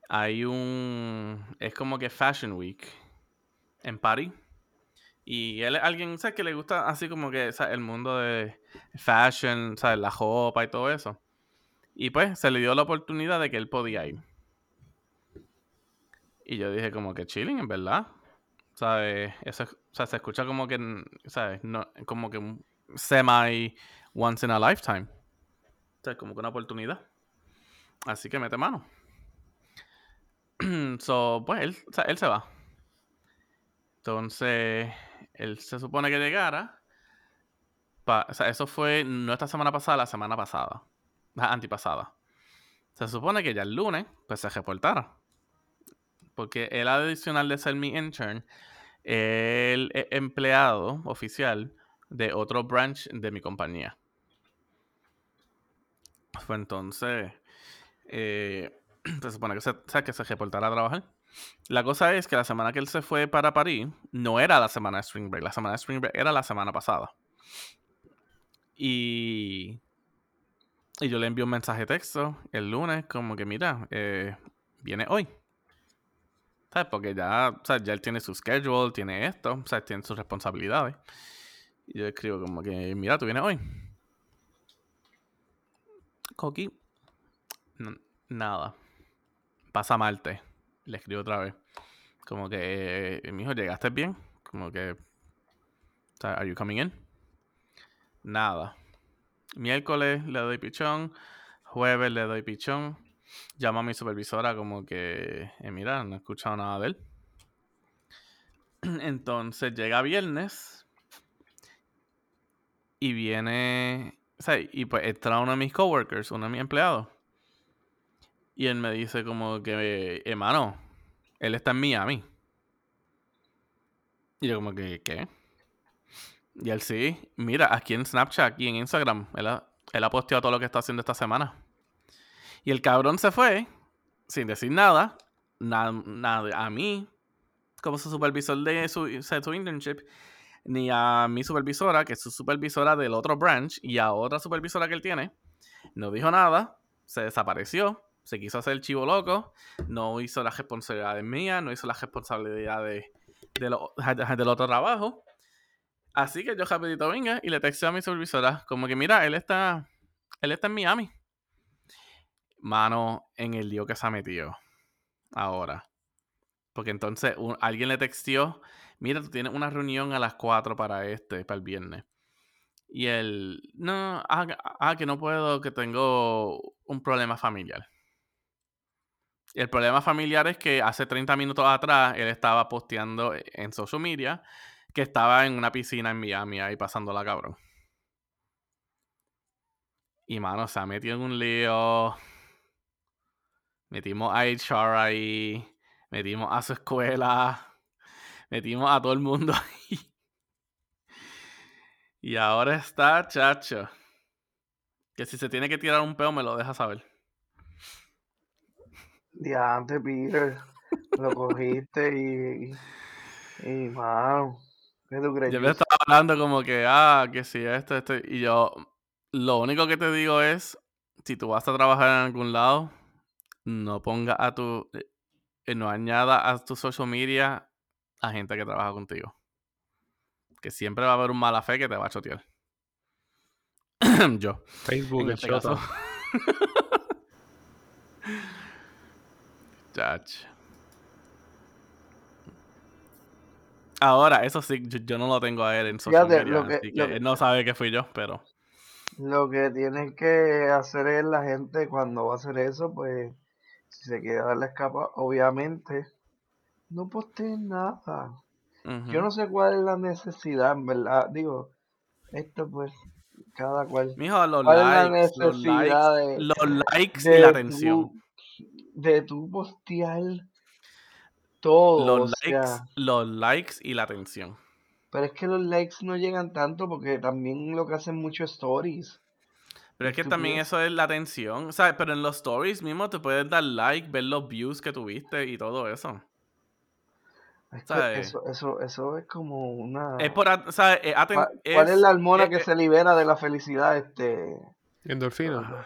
hay un, es como que Fashion Week en París. Y él es alguien, ¿sabes? Que le gusta así como que el mundo de fashion, ¿sabes? La ropa y todo eso. Y pues se le dio la oportunidad de que él podía ir. Y yo dije como que chilling, en verdad. ¿Sabes? Eso, es- o sea, se escucha como que, ¿sabes? No, como que semi once in a lifetime. O sea, como que una oportunidad. Así que mete mano. so, pues él, o sea, él se va. Entonces, él se supone que llegara. pa- o sea, eso fue no esta semana pasada, la semana pasada. La antipasada. Se supone que ya el lunes, pues se reportara. Porque él, adicional de ser mi intern, él es empleado oficial de otro branch de mi compañía. Pues entonces, eh, se supone que se, o reportara a trabajar. La cosa es que la semana que él se fue para París no era la semana de Spring Break. La semana de Spring Break era la semana pasada. Y, y yo le envié un mensaje de texto el lunes como que mira, eh, viene hoy. ¿Sabes? Porque ya, o sea, ya él tiene su schedule, tiene esto, o sea, tiene sus responsabilidades. Y yo escribo como que, mira, tú vienes hoy. Coqui. nada. Pasa Marte. Le escribo otra vez. Como que, eh, mijo, ¿llegaste bien? Como que, ¿are you coming in? Nada. Miércoles le doy pichón. Jueves le doy pichón. Llamo a mi supervisora como que, eh, mira, no he escuchado nada de él. Entonces llega viernes. Y viene, o sea, y pues entra uno de mis coworkers, uno de mis empleados. Y él me dice como que, hermano, él está en Miami. Y yo como que, ¿qué? Y él sí, mira, aquí en Snapchat, aquí en Instagram, él ha, él ha posteado todo lo que está haciendo esta semana. Y el cabrón se fue sin decir nada, na- nada a mí, como su supervisor de su, sea, su internship, ni a mi supervisora, que es su supervisora del otro branch, y a otra supervisora que él tiene. No dijo nada, se desapareció, se quiso hacer el chivo loco, no hizo las responsabilidades mías, no hizo las responsabilidades de lo- del otro trabajo. Así que yo rapidito venga y le texté a mi supervisora, como que mira, él está, él está en Miami. Mano, en el lío que se ha metido ahora. Porque entonces alguien le textió, mira, tú tienes una reunión a las 4 para este, para el viernes. Y él, no, ah, ah, que no puedo, que tengo un problema familiar. Y el problema familiar es que hace 30 minutos atrás él estaba posteando en social media que estaba en una piscina en Miami ahí pasándola cabrón. Y mano, se ha metido en un lío. Metimos a HR ahí. Metimos a su escuela. Metimos a todo el mundo ahí. Y ahora está, chacho. Que si se tiene que tirar un peo, me lo deja saber. Diante, Peter. Lo cogiste y. Y, wow. ¿Qué tú crees? Yo me estaba hablando como que, ah, que si esto, esto. Y yo, lo único que te digo es: si tú vas a trabajar en algún lado, no ponga a tu. eh, no añada a tu social media a gente que trabaja contigo. Que siempre va a haber un mala fe que te va a chotear. yo. Facebook, este. Chach. Ahora, eso sí, yo, yo no lo tengo a él en social Fíjate, media, que- así que él no sabe que fui yo, pero... Lo que tienen que hacer es la gente cuando va a hacer eso, pues, si se quiere dar la escapa, obviamente, no posteen nada. Yo no sé cuál es la necesidad, en verdad. Digo, esto pues, cada cual. Mijo, los ¿Cuál es la likes, los necesidad likes, de- los likes y la atención. de tu postear todo, Los likes, sea, los likes y la atención. pero es que los likes no llegan tanto porque también lo que hacen muchos stories. Pero es que también eso es la atención. O sea, pero en los stories mismo te puedes dar like, ver los views que tuviste y todo eso. Es que ¿Sabes? eso, eso, eso es como una... Es por, at- o sea, eh, aten- ¿Cuál, cuál es, la hormona eh, que eh, se libera de la felicidad? Este, Endorfina.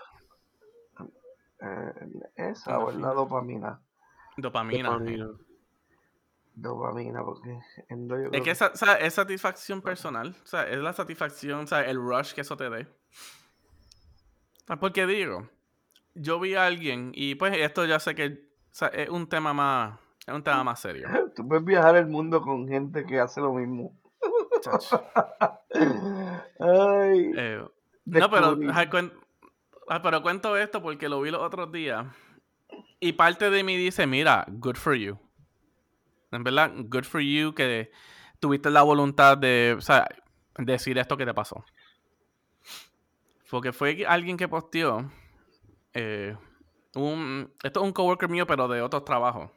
eh, esa o es la dopamina. Dopamina. Dopamina. Dopamina, porque endo yo Es que esa, o sea, es satisfacción personal. O sea, es la satisfacción, o sea, el rush que eso te dé. Ah, Porque digo, yo vi a alguien, y pues esto ya sé que o sea, es un tema más. Es un tema más serio. Tú puedes viajar el mundo con gente que hace lo mismo. Ay, Eh, no, pero, ah, pero cuento esto porque lo vi los otros días. Y parte de mí dice, mira, good for you. En verdad, good for you que tuviste la voluntad de o sea, decir esto que te pasó. Porque fue alguien que posteó eh, un, esto es un coworker mío, pero de otros trabajos.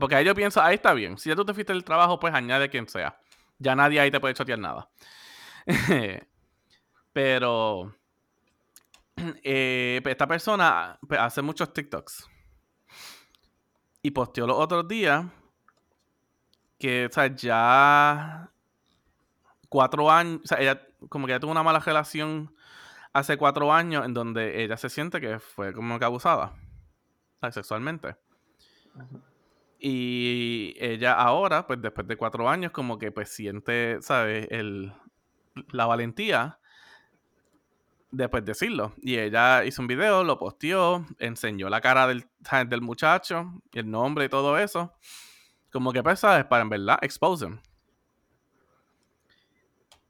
Porque ahí yo pienso, ahí está bien. Si ya tú te fuiste del trabajo, pues añade quien sea. Ya nadie ahí te puede chotear nada. Pero eh, pues, esta persona pues, hace muchos TikToks. Y posteó los otros días que, o sea, ya cuatro años, o sea, ella como que ya tuvo una mala relación hace cuatro años en donde ella se siente que fue como que abusada o sea, sexualmente. Y ella ahora, pues después de cuatro años, como que pues siente, ¿sabes? El, la valentía de pues decirlo. Y ella hizo un video, lo posteó, enseñó la cara del, del muchacho, el nombre y todo eso. Como que pues, ¿sabes? Para en verdad expose him.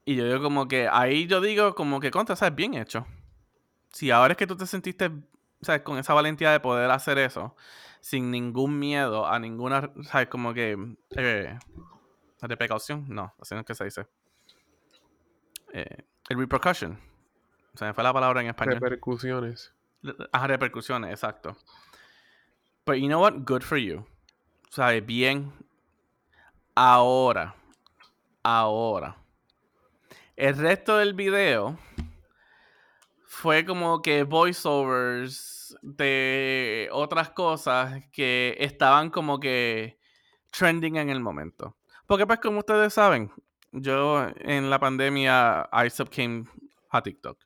Y yo digo como que, ahí yo digo como que contra, ¿sabes? Bien hecho. Si ahora es que tú te sentiste, ¿sabes? Con esa valentía de poder hacer eso, sin ningún miedo a ninguna, ¿sabes? Como que, eh, de precaución, no, así no es que se dice. Eh, el repercussion. Se me fue la palabra en español. Repercusiones. Ajá, repercusiones, exacto. But you know what? Good for you. ¿Sabes? Bien. Ahora. Ahora. El resto del video fue como que voiceovers de otras cosas que estaban como que trending en el momento. Porque pues como ustedes saben, yo en la pandemia I came a TikTok.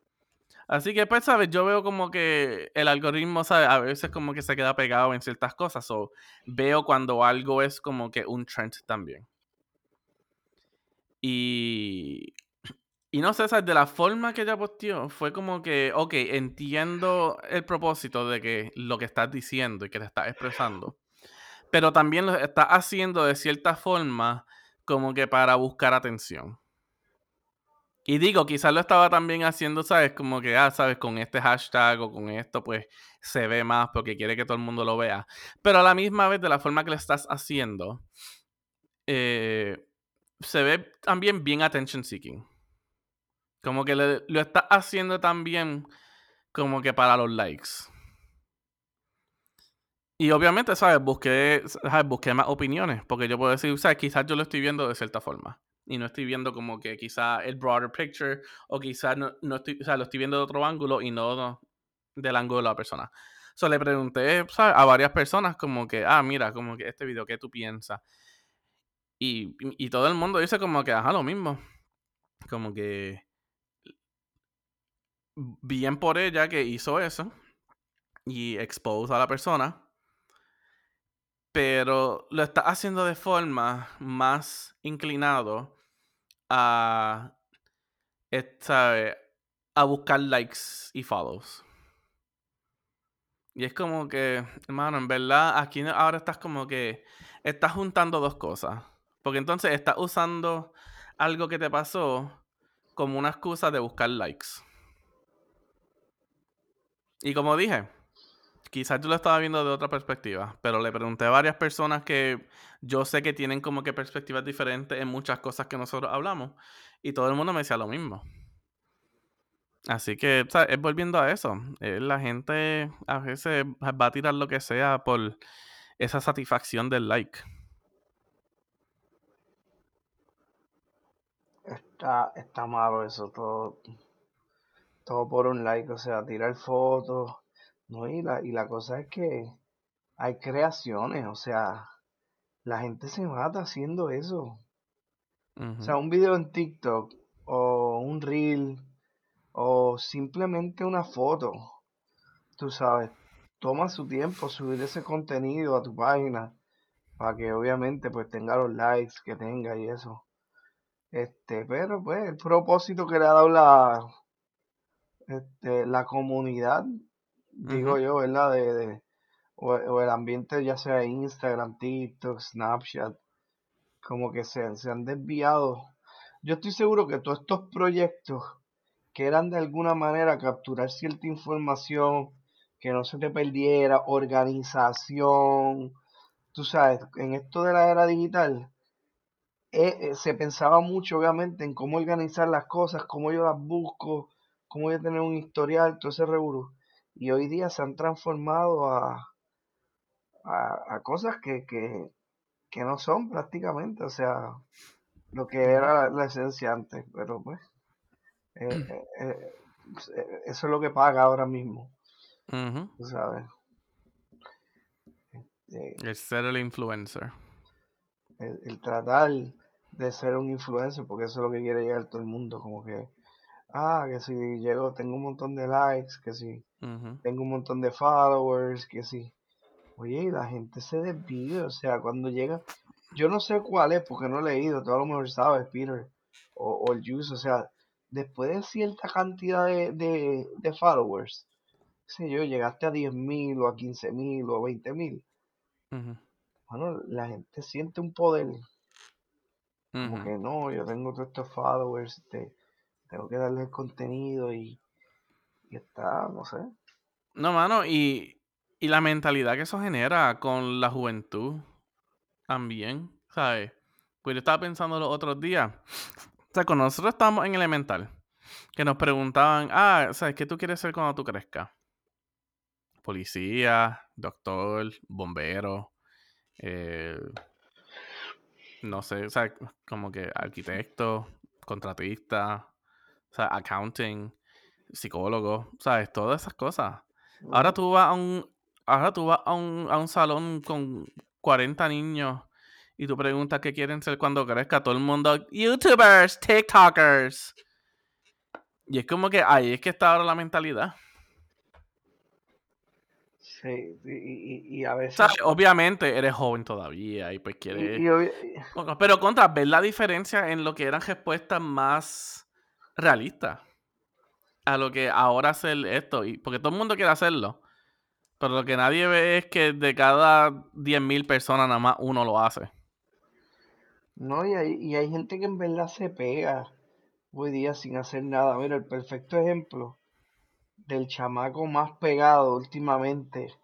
Así que, pues, ¿sabes? Yo veo como que el algoritmo, ¿sabes? A veces como que se queda pegado en ciertas cosas. O veo cuando algo es como que un trend también. Y... Y no sé, ¿sabes? De la forma que ella posteó, fue como que, ok, entiendo el propósito de que lo que estás diciendo y que te estás expresando. Pero también lo estás haciendo de cierta forma como que para buscar atención. Y digo, quizás lo estaba también haciendo, ¿sabes? Como que, ah, ¿sabes? Con este hashtag o con esto, pues se ve más porque quiere que todo el mundo lo vea. Pero a la misma vez, de la forma que lo estás haciendo, eh, se ve también bien attention seeking. Como que lo estás haciendo también como que para los likes. Y obviamente, ¿sabes? Busqué, ¿sabes? Busqué más opiniones. Porque yo puedo decir, ¿sabes? Quizás yo lo estoy viendo de cierta forma. y no estoy viendo como que quizá el broader picture o quizá no, no estoy, o sea, lo estoy viendo de otro ángulo y no del ángulo de la persona. So, le pregunté ¿sabes? a varias personas como que, ah, mira, como que este video, ¿qué tú piensas? Y, y todo el mundo dice como que, ajá, lo mismo. Como que bien por ella que hizo eso y expose a la persona, pero lo está haciendo de forma más inclinado a, esta, a buscar likes y follows. Y es como que, hermano, en verdad, aquí ahora estás como que, estás juntando dos cosas. Porque entonces estás usando algo que te pasó como una excusa de buscar likes. Y como dije, quizás tú lo estabas viendo de otra perspectiva, pero le pregunté a varias personas que yo sé que tienen como que perspectivas diferentes en muchas cosas que nosotros hablamos, y todo el mundo me decía lo mismo. Así que, o es volviendo a eso. Eh, la gente a veces va a tirar lo que sea por esa satisfacción del like. Está, está malo eso, todo, todo por un like, o sea, tirar fotos, no, y la, y la cosa es que hay creaciones, o sea, la gente se mata haciendo eso. O sea, un video en TikTok o un reel o simplemente una foto, tú sabes, toma su tiempo subir ese contenido a tu página para que obviamente pues tenga los likes que tenga y eso. Este, pero pues el propósito que le ha dado la, este, la comunidad, digo yo, ¿verdad? De, de o, el ambiente ya sea Instagram, TikTok, Snapchat, como que se, se han desviado. Yo estoy seguro que todos estos proyectos que eran de alguna manera capturar cierta información, que no se te perdiera, organización, tú sabes, en esto de la era digital, eh, eh, se pensaba mucho obviamente en cómo organizar las cosas, cómo yo las busco, cómo yo tener un historial, todo ese revolú. Y hoy día se han transformado a, a, cosas que, que, que, no son prácticamente, o sea, lo que era la esencia antes, pero pues eh, eh, eh, eso es lo que paga ahora mismo. ¿Sabes? Este el ser el influencer. El, tratar de ser un influencer, porque eso es lo que quiere llegar todo el mundo. Como que, ah, que si llego, tengo un montón de likes, que si tengo un montón de followers, que si. Oye, la gente se desvía, o sea, cuando llega. Yo no sé cuál es, porque no he leído, todo lo mejor sabes, Peter, o, o el Juice, o sea, después de cierta cantidad de, followers, sé yo, llegaste a 10.000 o a 15.000 o a 20.000, bueno, la gente siente un poder. Como que no, yo tengo todos estos followers, este, tengo que darle el contenido y, y está, no sé. No, mano, y, y la mentalidad que eso genera con la juventud también, ¿sabes? Pues yo estaba pensando los otros días, o sea, cuando nosotros estábamos en elemental, que nos preguntaban, ah, ¿sabes qué tú quieres ser cuando tú crezcas? Policía, doctor, bombero, eh, no sé, o sea, como que arquitecto, contratista, o sea, accounting, psicólogo, ¿sabes? Todas esas cosas. Ahora tú vas a un, ahora tú vas a un, a un salón con 40 niños y tú preguntas qué quieren ser cuando crezca, todo el mundo, YouTubers, TikTokers. Y es como que ahí es que está ahora la mentalidad. Sí, y, a veces. Obviamente eres joven todavía y pues quieres. Pero contra, ver la diferencia en lo que eran respuestas más realistas a lo que ahora hacer esto. Y, porque todo el mundo quiere hacerlo. Pero lo que nadie ve es que de cada 10.000 personas, nada más uno lo hace. No, y hay, y hay gente que en verdad se pega hoy día sin hacer nada. Mira, el perfecto ejemplo del chamaco más pegado últimamente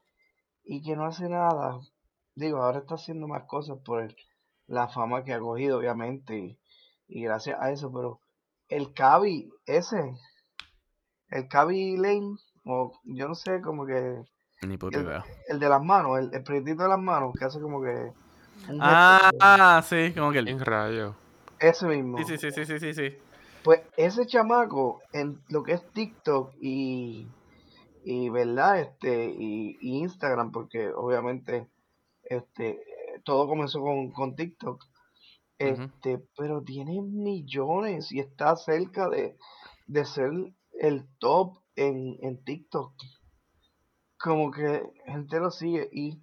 y que no hace nada. Digo, ahora está haciendo más cosas por la fama que ha cogido, obviamente, y, gracias a eso, pero el Cavi, ese, el Cavi Lane, o yo no sé, como que. Ni el, el, de las manos, el, el proyectito de las manos, que hace como que ah, sí, como que el... En rayo. Ese mismo. Sí, sí, sí, sí, sí, sí, sí. Pues ese chamaco en lo que es TikTok y, y verdad, este, y, y Instagram, porque obviamente este todo comenzó con, con TikTok. Este, pero tiene millones y está cerca de, de ser el top en, en TikTok. Como que gente lo sigue y,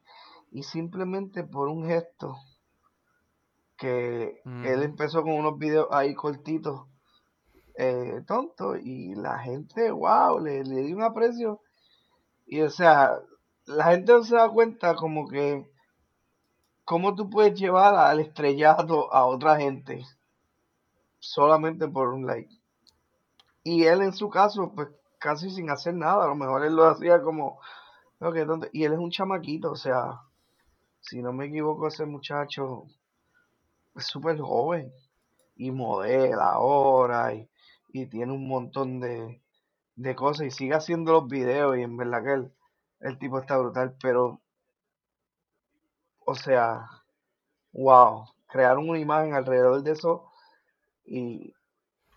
y simplemente por un gesto que él empezó con unos videos ahí cortitos, eh, tonto, y la gente, wow, le, le dio un aprecio. Y o sea, la gente no se da cuenta como que cómo tú puedes llevar al estrellato a otra gente solamente por un like. Y él en su caso, pues casi sin hacer nada, a lo mejor él lo hacía como, ok, ¿dónde? y él es un chamaquito, o sea, si no me equivoco, ese muchacho es súper joven y modela ahora y, y tiene un montón de, de cosas y sigue haciendo los videos y en verdad que el, el tipo está brutal, pero, o sea, wow, crearon una imagen alrededor de eso y,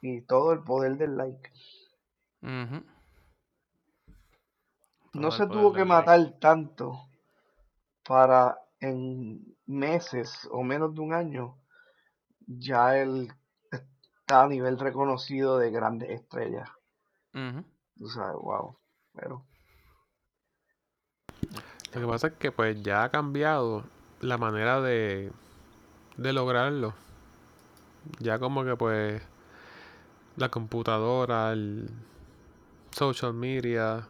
y todo el poder del like. No se tuvo que like. matar tanto para en meses o menos de un año ya él está a nivel reconocido de grandes estrellas. Tú sabes, wow. Pero Lo que pasa es que pues ya ha cambiado la manera de, de lograrlo. Ya como que pues la computadora, el social media,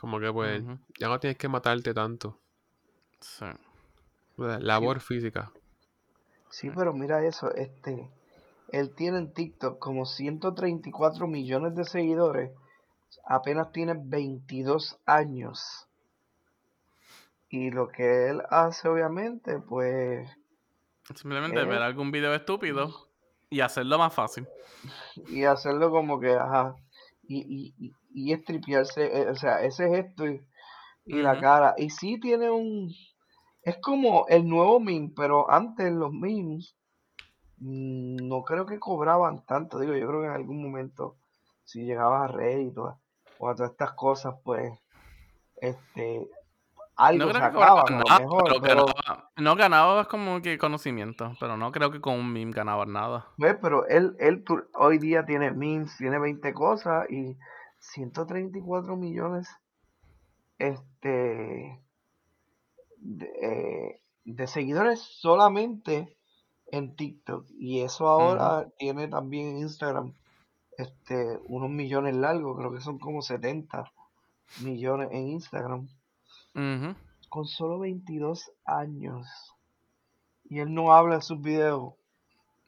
como que pues ya no tienes que matarte tanto. Sí. La Labor física. sí, pero mira eso, este, él tiene en TikTok como 134 millones de seguidores, apenas tiene 22 años. Y lo que él hace, obviamente, pues, Simplemente Eh. ver algún video estúpido y hacerlo más fácil. y hacerlo como que, ajá, y, y, y, y estripearse, eh, o sea, ese gesto y, y la cara. Y sí tiene un, es como el nuevo meme, pero antes los memes mm, no creo que cobraban tanto, digo, yo creo que en algún momento si llegabas a Reddit o a, o a todas estas cosas, pues, este, algo No creo que cobraba sacaban a lo nada, mejor, pero pero, ganaba, no como que conocimiento, pero no creo que con un meme ganabas nada. pues, pero él, él hoy día tiene memes, tiene 20 cosas y 134 millones este de, eh, de seguidores solamente en TikTok. Y eso ahora tiene también en Instagram este unos millones largos creo que son como 70 millones en Instagram Con solo 22 años y él no habla en sus videos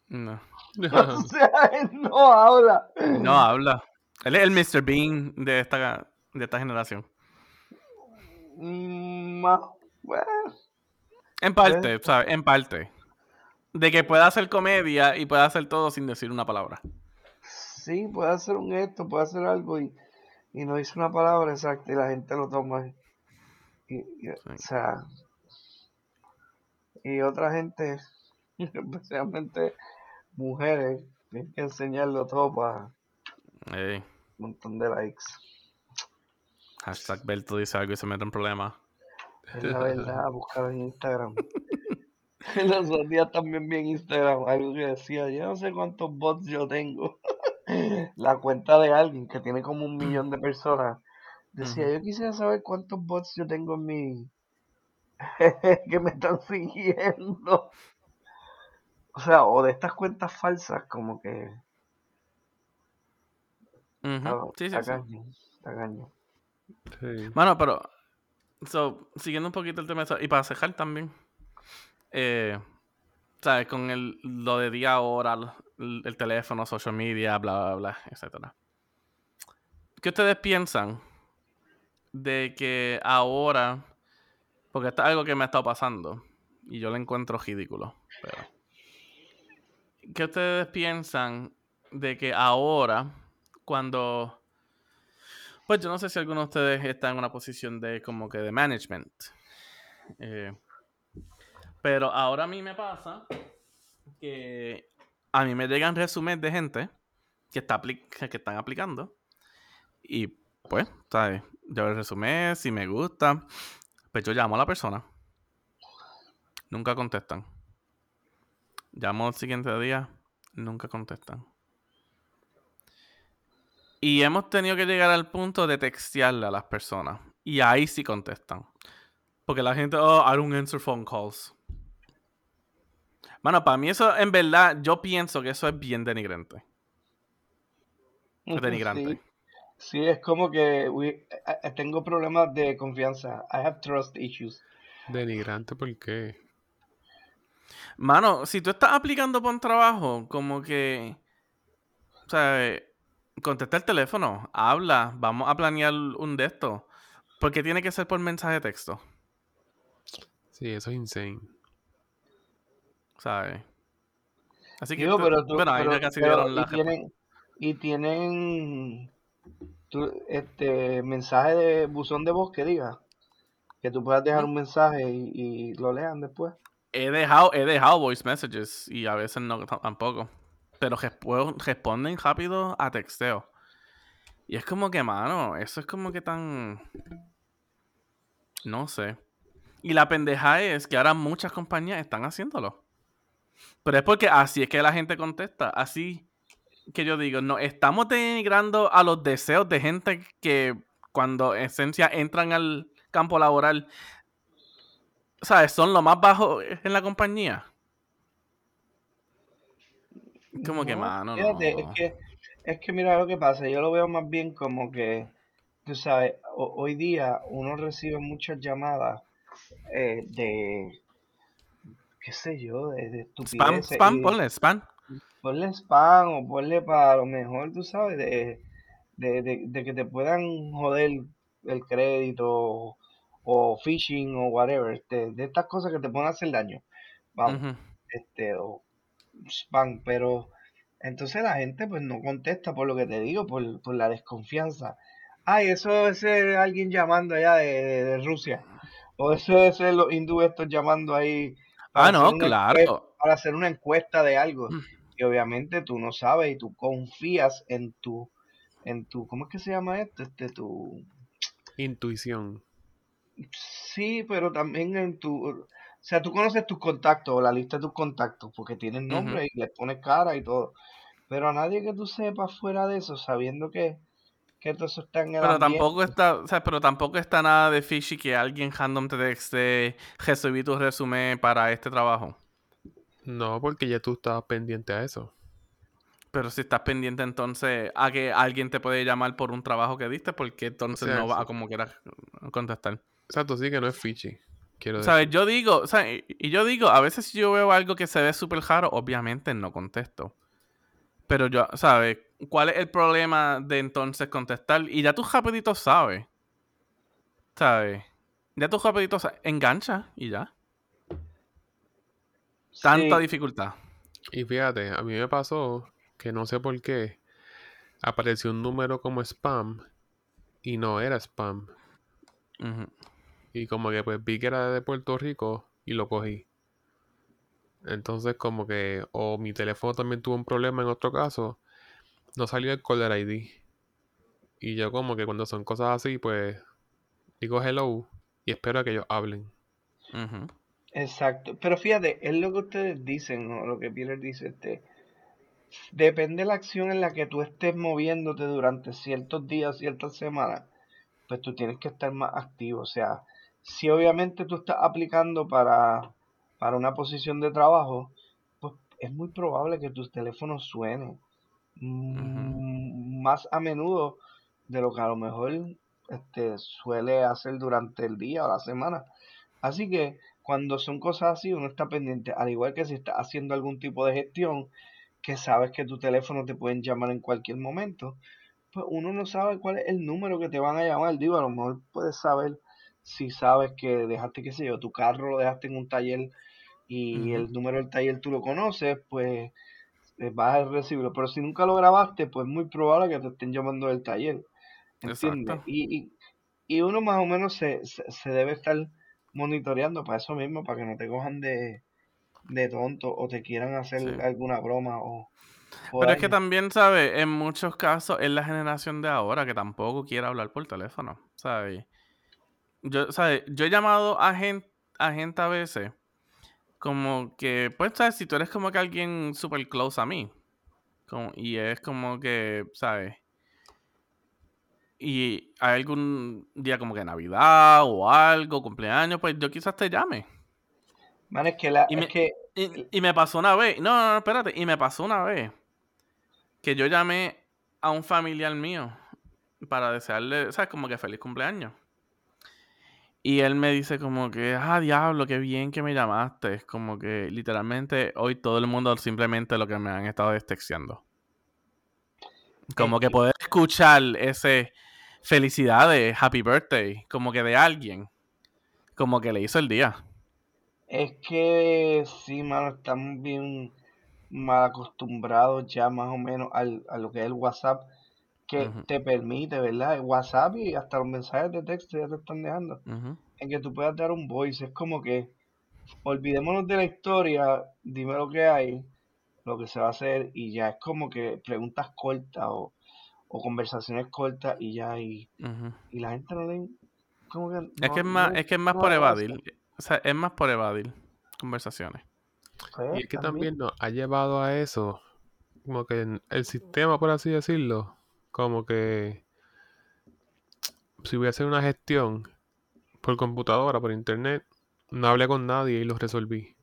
No. o sea él no habla No habla. Él es el Mr. Bean de esta, de esta generación. Mm, más- bueno, En parte, ¿sabes? En parte. De que pueda hacer comedia y pueda hacer todo sin decir una palabra. sí puede hacer un esto puede hacer algo y, y no dice una palabra exacta y la gente lo toma y, y- o sea y otra gente especialmente mujeres tienen que enseñarlo todo para un montón de likes. Hashtag Berto dice algo y se mete en problemas. es la verdad buscar en Instagram. Los otros días también vi en Instagram algo que decía yo no sé cuántos bots yo tengo la cuenta de alguien que tiene como un millón de personas decía yo quisiera saber cuántos bots yo tengo en mi que me están siguiendo o sea o de estas cuentas falsas como que está, Ujú. Sí, sí. Bueno, pero. So, siguiendo un poquito el tema de eso, y para cejar también. Eh, ¿Sabes? Con el, lo de día a hora, el, el teléfono, social media, bla, bla, bla, etcétera. ¿Qué ustedes piensan de que ahora. Porque esto es algo que me ha estado pasando. Y yo lo encuentro ridículo. ¿Qué ustedes piensan de que ahora, cuando. Pues yo no sé si alguno de ustedes está en una posición de como que de management. Eh, pero ahora a mí me pasa que a mí me llegan resúmenes de gente que, está que están aplicando. Y pues, ¿sabes? Yo el resumen, si me gusta, pues yo llamo a la persona. Nunca contestan. Llamo el siguiente día, nunca contestan. Y hemos tenido que llegar al punto de textearle a las personas. Y ahí sí contestan. Porque la gente, oh, I don't answer phone calls. Bueno, para mí eso, en verdad, yo pienso que eso es bien denigrante. Es denigrante. Sí. Es como que eh, tengo problemas de confianza. I have trust issues. Denigrante, ¿por qué? Mano, si tú estás aplicando por un trabajo, como que. O sea, contesta el teléfono, habla, vamos a planear un de estos. Porque tiene que ser por mensaje de texto. Sí, eso es insane. ¿Sabes? Así que, pero bueno, ahí casi dieron la y tienen, y tienen este mensaje de buzón de voz que diga que tú puedas dejar un mensaje y, lo lean después. He dejado, he dejado voice messages y a veces no tampoco. Pero responden rápido a texteo. Y es como que, mano, eso es como que tan. No sé. Y la pendeja es que ahora muchas compañías están haciéndolo. Pero es porque así es que la gente contesta. Así que yo digo, no, estamos denigrando a los deseos de gente que cuando en esencia entran al campo laboral, ¿sabes? Son lo más bajo en la compañía. Como que, mano, no. Es que, es que mira lo que pasa, yo lo veo más bien como que, tú sabes, hoy día uno recibe muchas llamadas eh, de, qué sé yo, de, de Spam, spam, ponle spam. Ponle spam o ponle para lo mejor, tú sabes, de, de, que te puedan joder el crédito o phishing o whatever, este, de estas cosas que te pueden hacer daño. Vamos, este, o spam, pero entonces la gente pues no contesta por lo que te digo, por, por la desconfianza. Ay, eso es alguien llamando allá de, Rusia. O eso es los hindúes estos llamando ahí. Ah, no, claro. para hacer una encuesta de algo. Mm. Y obviamente tú no sabes y tú confías en tu, en tu, ¿cómo es que se llama esto? Este, tu... Intuición. Sí, pero también en tu, o sea, tú conoces tus contactos o la lista de tus contactos porque tienen nombre y les pones cara y todo. Pero a nadie que tú sepas fuera de eso, sabiendo que, que todo eso está en el Pero tampoco está, o sea, pero tampoco está nada de fishy que alguien random te texte recibí tu resumen para este trabajo. No, porque ya tú estabas pendiente a eso. Pero si estás pendiente entonces a que alguien te puede llamar por un trabajo que diste, porque entonces no va a como quieras contestar. Exacto, sí que no es fishy. Quiero ¿Sabes? Yo digo, y yo digo, a veces si yo veo algo que se ve súper raro, obviamente no contesto. Pero yo, ¿sabes? ¿Cuál es el problema de entonces contestar? Y ya tú rapidito sabes. ¿Sabes? Ya tú rapidito sabes. Engancha y ya. Tanta dificultad. Y fíjate, a mí me pasó que no sé por qué apareció un número como spam y no era spam. Y como que pues vi que era de Puerto Rico y lo cogí. Entonces como que, o mi teléfono también tuvo un problema en otro caso, no salió el caller ID. Y yo como que cuando son cosas así, pues digo hello y espero a que ellos hablen. Exacto. Pero fíjate, es lo que ustedes dicen, o lo que Peter dice, este, depende de la acción en la que tú estés moviéndote durante ciertos días, ciertas semanas, pues tú tienes que estar más activo. O sea, si obviamente tú estás aplicando para, para una posición de trabajo, pues es muy probable que tus teléfonos suenen más a menudo de lo que a lo mejor este, suele hacer durante el día o la semana. Así que cuando son cosas así, uno está pendiente, al igual que si estás haciendo algún tipo de gestión, que sabes que tu teléfono te pueden llamar en cualquier momento, pues uno no sabe cuál es el número que te van a llamar. Digo, a lo mejor puedes saber si sabes que dejaste, qué sé yo, tu carro lo dejaste en un taller y el número del taller tú lo conoces, pues eh, vas a recibirlo. Pero si nunca lo grabaste, pues es muy probable que te estén llamando del taller. ¿Entiendes? Y, y, uno más o menos se, se, debe estar monitoreando para eso mismo, para que no te cojan de, de tonto o te quieran hacer Sí. alguna broma o... Pero es que también, ¿sabes? En muchos casos es la generación de ahora que tampoco quiere hablar por teléfono, ¿sabes? Yo, ¿sabes? Yo he llamado a gente, a gente a veces como que, pues, ¿sabes? Si tú eres como que alguien super close a mí. como- y es como que, ¿sabes? Y hay algún día como que Navidad o algo, cumpleaños, pues yo quizás te llame. Man, es que, la, Y es me- que Y, y me pasó una vez, no, no, no, espérate, y me pasó una vez que yo llamé a un familiar mío para desearle, ¿sabes? Como que feliz cumpleaños. Y él me dice como que, ah, diablo, qué bien que me llamaste. Es como que literalmente hoy todo el mundo simplemente lo que me han estado texteando. Como que- poder escuchar ese felicidades, happy birthday, como que de alguien, como que le hizo el día. Es que sí, mano, estamos bien mal acostumbrados ya más o menos al, a lo que es el WhatsApp, que te permite, ¿verdad? El WhatsApp y hasta los mensajes de texto ya te están dejando. En que tú puedas dar un voice, es como que olvidémonos de la historia, dime lo que hay, lo que se va a hacer y ya es como que preguntas cortas o, o conversaciones cortas y ya, y, y la gente no le... Como que Es que es más, no- es que es más no por evadir. O sea, es más por evadir conversaciones. Pues, Y es que también nos ha llevado a eso, como que el sistema, por así decirlo, como que si voy a hacer una gestión por computadora, por internet, no hablé con nadie y lo resolví.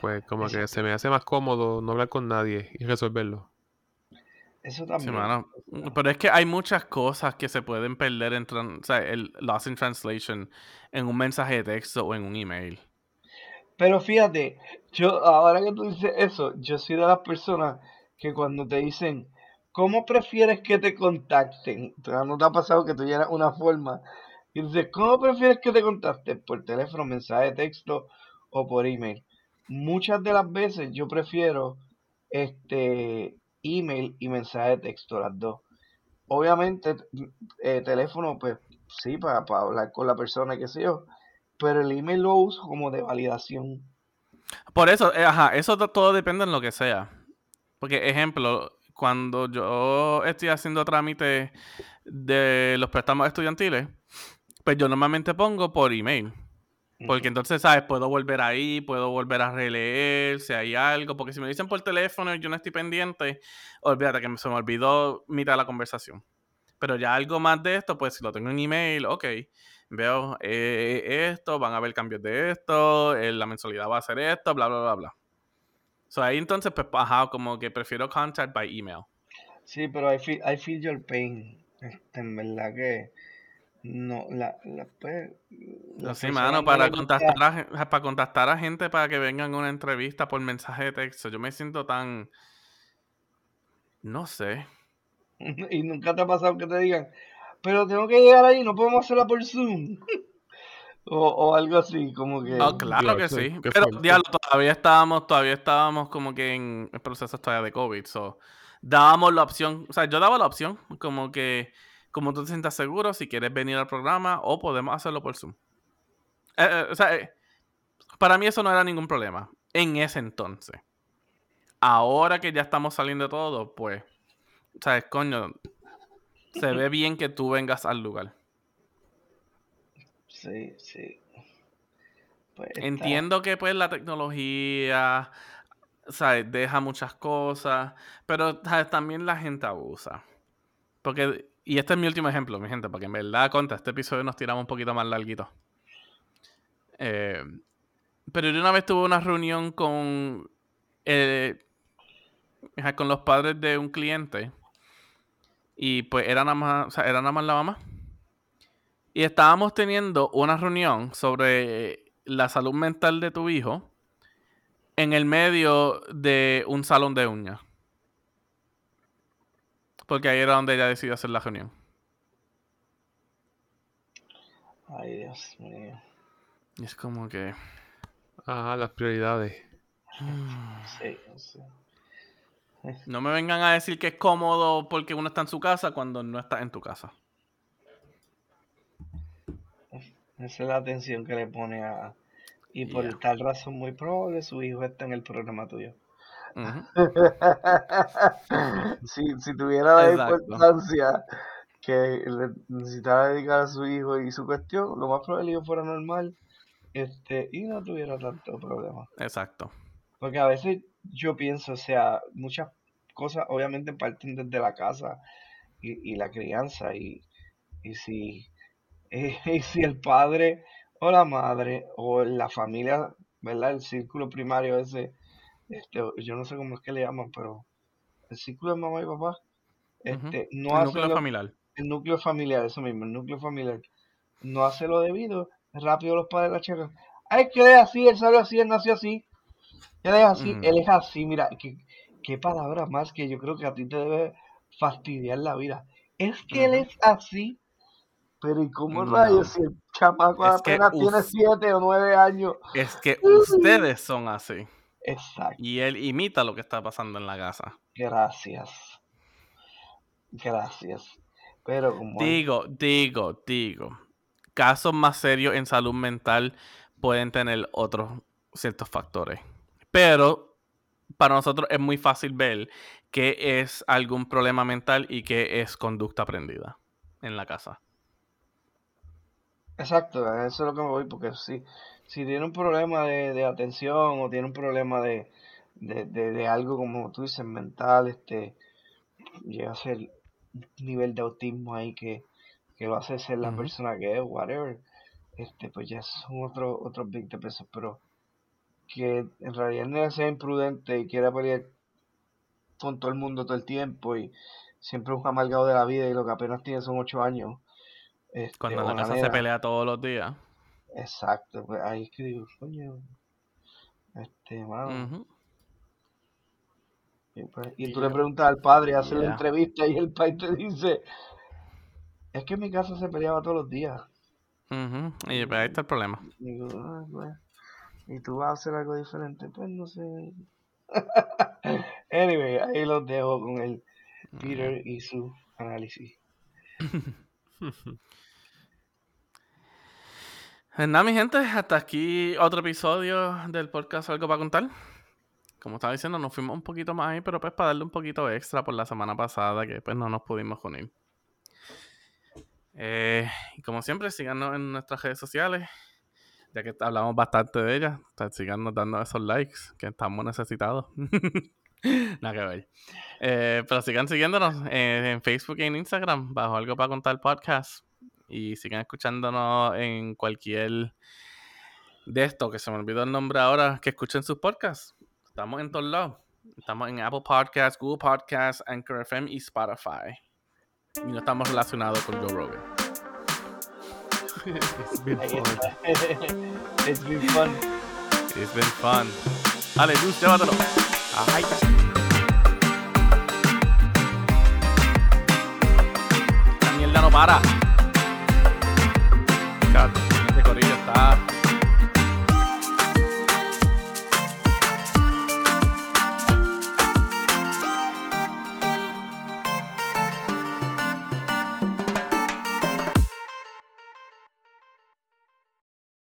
Pues como que se me hace más cómodo no hablar con nadie y resolverlo. Eso Sí, también. mano. Pero es que hay muchas cosas que se pueden perder en o sea, el loss in translation en un mensaje de texto o en un email. Pero fíjate, yo ahora que tú dices eso, yo soy de las personas que cuando te dicen, ¿cómo prefieres que te contacten? ¿Te- ¿No te ha pasado que tú llenas una forma y dices, ¿cómo prefieres que te contacten? ¿Por teléfono, mensaje de texto o por email? Muchas de las veces yo prefiero este email y mensaje de texto, las dos. Obviamente, eh, teléfono, pues sí, para, hablar con la persona, qué sé yo, pero el email lo uso como de validación. Por eso, eh, ajá, eso to- todo depende en lo que sea. Porque, ejemplo, cuando yo estoy haciendo trámites de los préstamos estudiantiles, pues yo normalmente pongo por email. Porque entonces, ¿sabes? Puedo volver ahí, puedo volver a releer si hay algo. Porque si me dicen por teléfono y yo no estoy pendiente, olvídate que se me olvidó mitad de la conversación. Pero ya algo más de esto, pues si lo tengo en email, ok. Veo eh, esto, van a haber cambios de esto, eh, la mensualidad va a ser esto, bla, bla, bla, bla. So ahí entonces, pues, ajá, como que prefiero contact by email. Sí, pero I feel, I feel your pain. Este, en verdad que no, la, la pues, mano, no para contactar, a, para contactar a gente para que vengan a una entrevista por mensaje de texto, yo me siento tan... No sé. y nunca te ha pasado que te digan, pero tengo que llegar ahí, no podemos hacerla por Zoom. o, o algo así, como que... Oh, claro que sí. Pero, diablo, todavía estábamos, todavía estábamos como que en el proceso todavía de COVID. So, dábamos la opción, o sea, yo daba la opción, como que, como tú te sientas seguro, si quieres venir al programa, o podemos hacerlo por Zoom. Eh, eh, o sea, eh, para mí eso no era ningún problema. En ese entonces. Ahora que ya estamos saliendo de todo, pues, ¿sabes? Coño, se ve bien que tú vengas al lugar. Sí, sí. Pues está- Entiendo que pues la tecnología, ¿sabes? Deja muchas cosas, pero ¿sabes? también la gente abusa. Porque, y este es mi último ejemplo, mi gente, porque en verdad, contra este episodio nos tiramos un poquito más larguito. Eh, pero yo una vez tuve una reunión con, eh, con los padres de un cliente y pues era nada más, era nada más la mamá. Y estábamos teniendo una reunión sobre la salud mental de tu hijo en el medio de un salón de uñas. Porque ahí era donde ella decidió hacer la reunión. Ay, Dios mío. Y es como que... Ajá, las prioridades. Sí, sí. No me vengan a decir que es cómodo porque uno está en su casa cuando no está en tu casa. Esa es la atención que le pone a, Y por Yeah. tal razón muy probable su hijo está en el programa tuyo. Si, si tuviera la Exacto. importancia que le necesitara dedicar a su hijo y su cuestión, lo más probable es que fuera normal este, y no tuviera tanto problema. Exacto. Porque a veces yo pienso, o sea, muchas cosas obviamente parten desde la casa y, y la crianza y, y si, y si el padre o la madre o la familia, ¿verdad? El círculo primario ese, este, yo no sé cómo es que le llaman, pero el círculo de mamá y papá, este, no el hace núcleo lo- familiar. el núcleo familiar, eso mismo, el núcleo familiar, no hace lo debido, rápido los padres la checan. Ay, que él es así, él salió así, él nació así. Él es así, él es así, mira, qué, qué palabra más que yo creo que a ti te debe fastidiar la vida. Es que él es así. Pero ¿y cómo No. rayos si el chamaco Es apenas tiene us- 7 o 9 años? Es que ustedes son así. Exacto, Y él imita lo que está pasando en la casa. gracias. Gracias. Pero como Digo, digo, digo. Casos más serios en salud mental pueden tener otros ciertos factores. Pero para nosotros es muy fácil ver que es algún problema mental y que es conducta aprendida en la casa. Exacto, a eso es lo que me voy, porque si, si tiene un problema de, de atención o tiene un problema de, de, de, de algo como tú dices, mental, este, llega a ser un nivel de autismo ahí que, que lo hace ser la persona que es, whatever, este, pues ya son otros otros 20 pesos, pero que en realidad no sea imprudente y quiera pelear con todo el mundo todo el tiempo y siempre es un amargado de la vida y lo que apenas tiene son 8 años. Este, Cuando la casa se pelea todos los días. Exacto, pues ahí es que digo, coño, este, mano. Y, pues, y Y tú le preguntas al padre, hace la entrevista y el padre te dice, es que en mi casa se peleaba todos los días. Ujú. Y pues ahí está el problema. Y digo, "Ah, pues, ¿y tú vas a hacer algo diferente? Pues no sé. anyway, ahí los dejo con el Peter y su análisis. Pues nada, mi gente, hasta aquí otro episodio del podcast Algo para contar. Como estaba diciendo, nos fuimos un poquito más ahí, pero pues para darle un poquito extra por la semana pasada que pues no nos pudimos unir. Eh, y como siempre, síganos en nuestras redes sociales, ya que hablamos bastante de ellas. pues, Síganos dando esos likes que estamos necesitados. Nada que ver. Eh, pero sigan siguiéndonos eh, en Facebook y en Instagram bajo Algo para contar podcast. Y sigan escuchándonos en cualquier de esto, que se me olvidó el nombre ahora, que escuchen sus podcasts. Estamos en todos lados. Estamos en Apple Podcasts, Google Podcasts, Anchor FM y Spotify. Y no estamos relacionados con Joe Rogan. It's been fun. It's been fun. It's been fun. Dale, Luz, llévatelo. Ay. La mierda no para. Cat. Este corillo está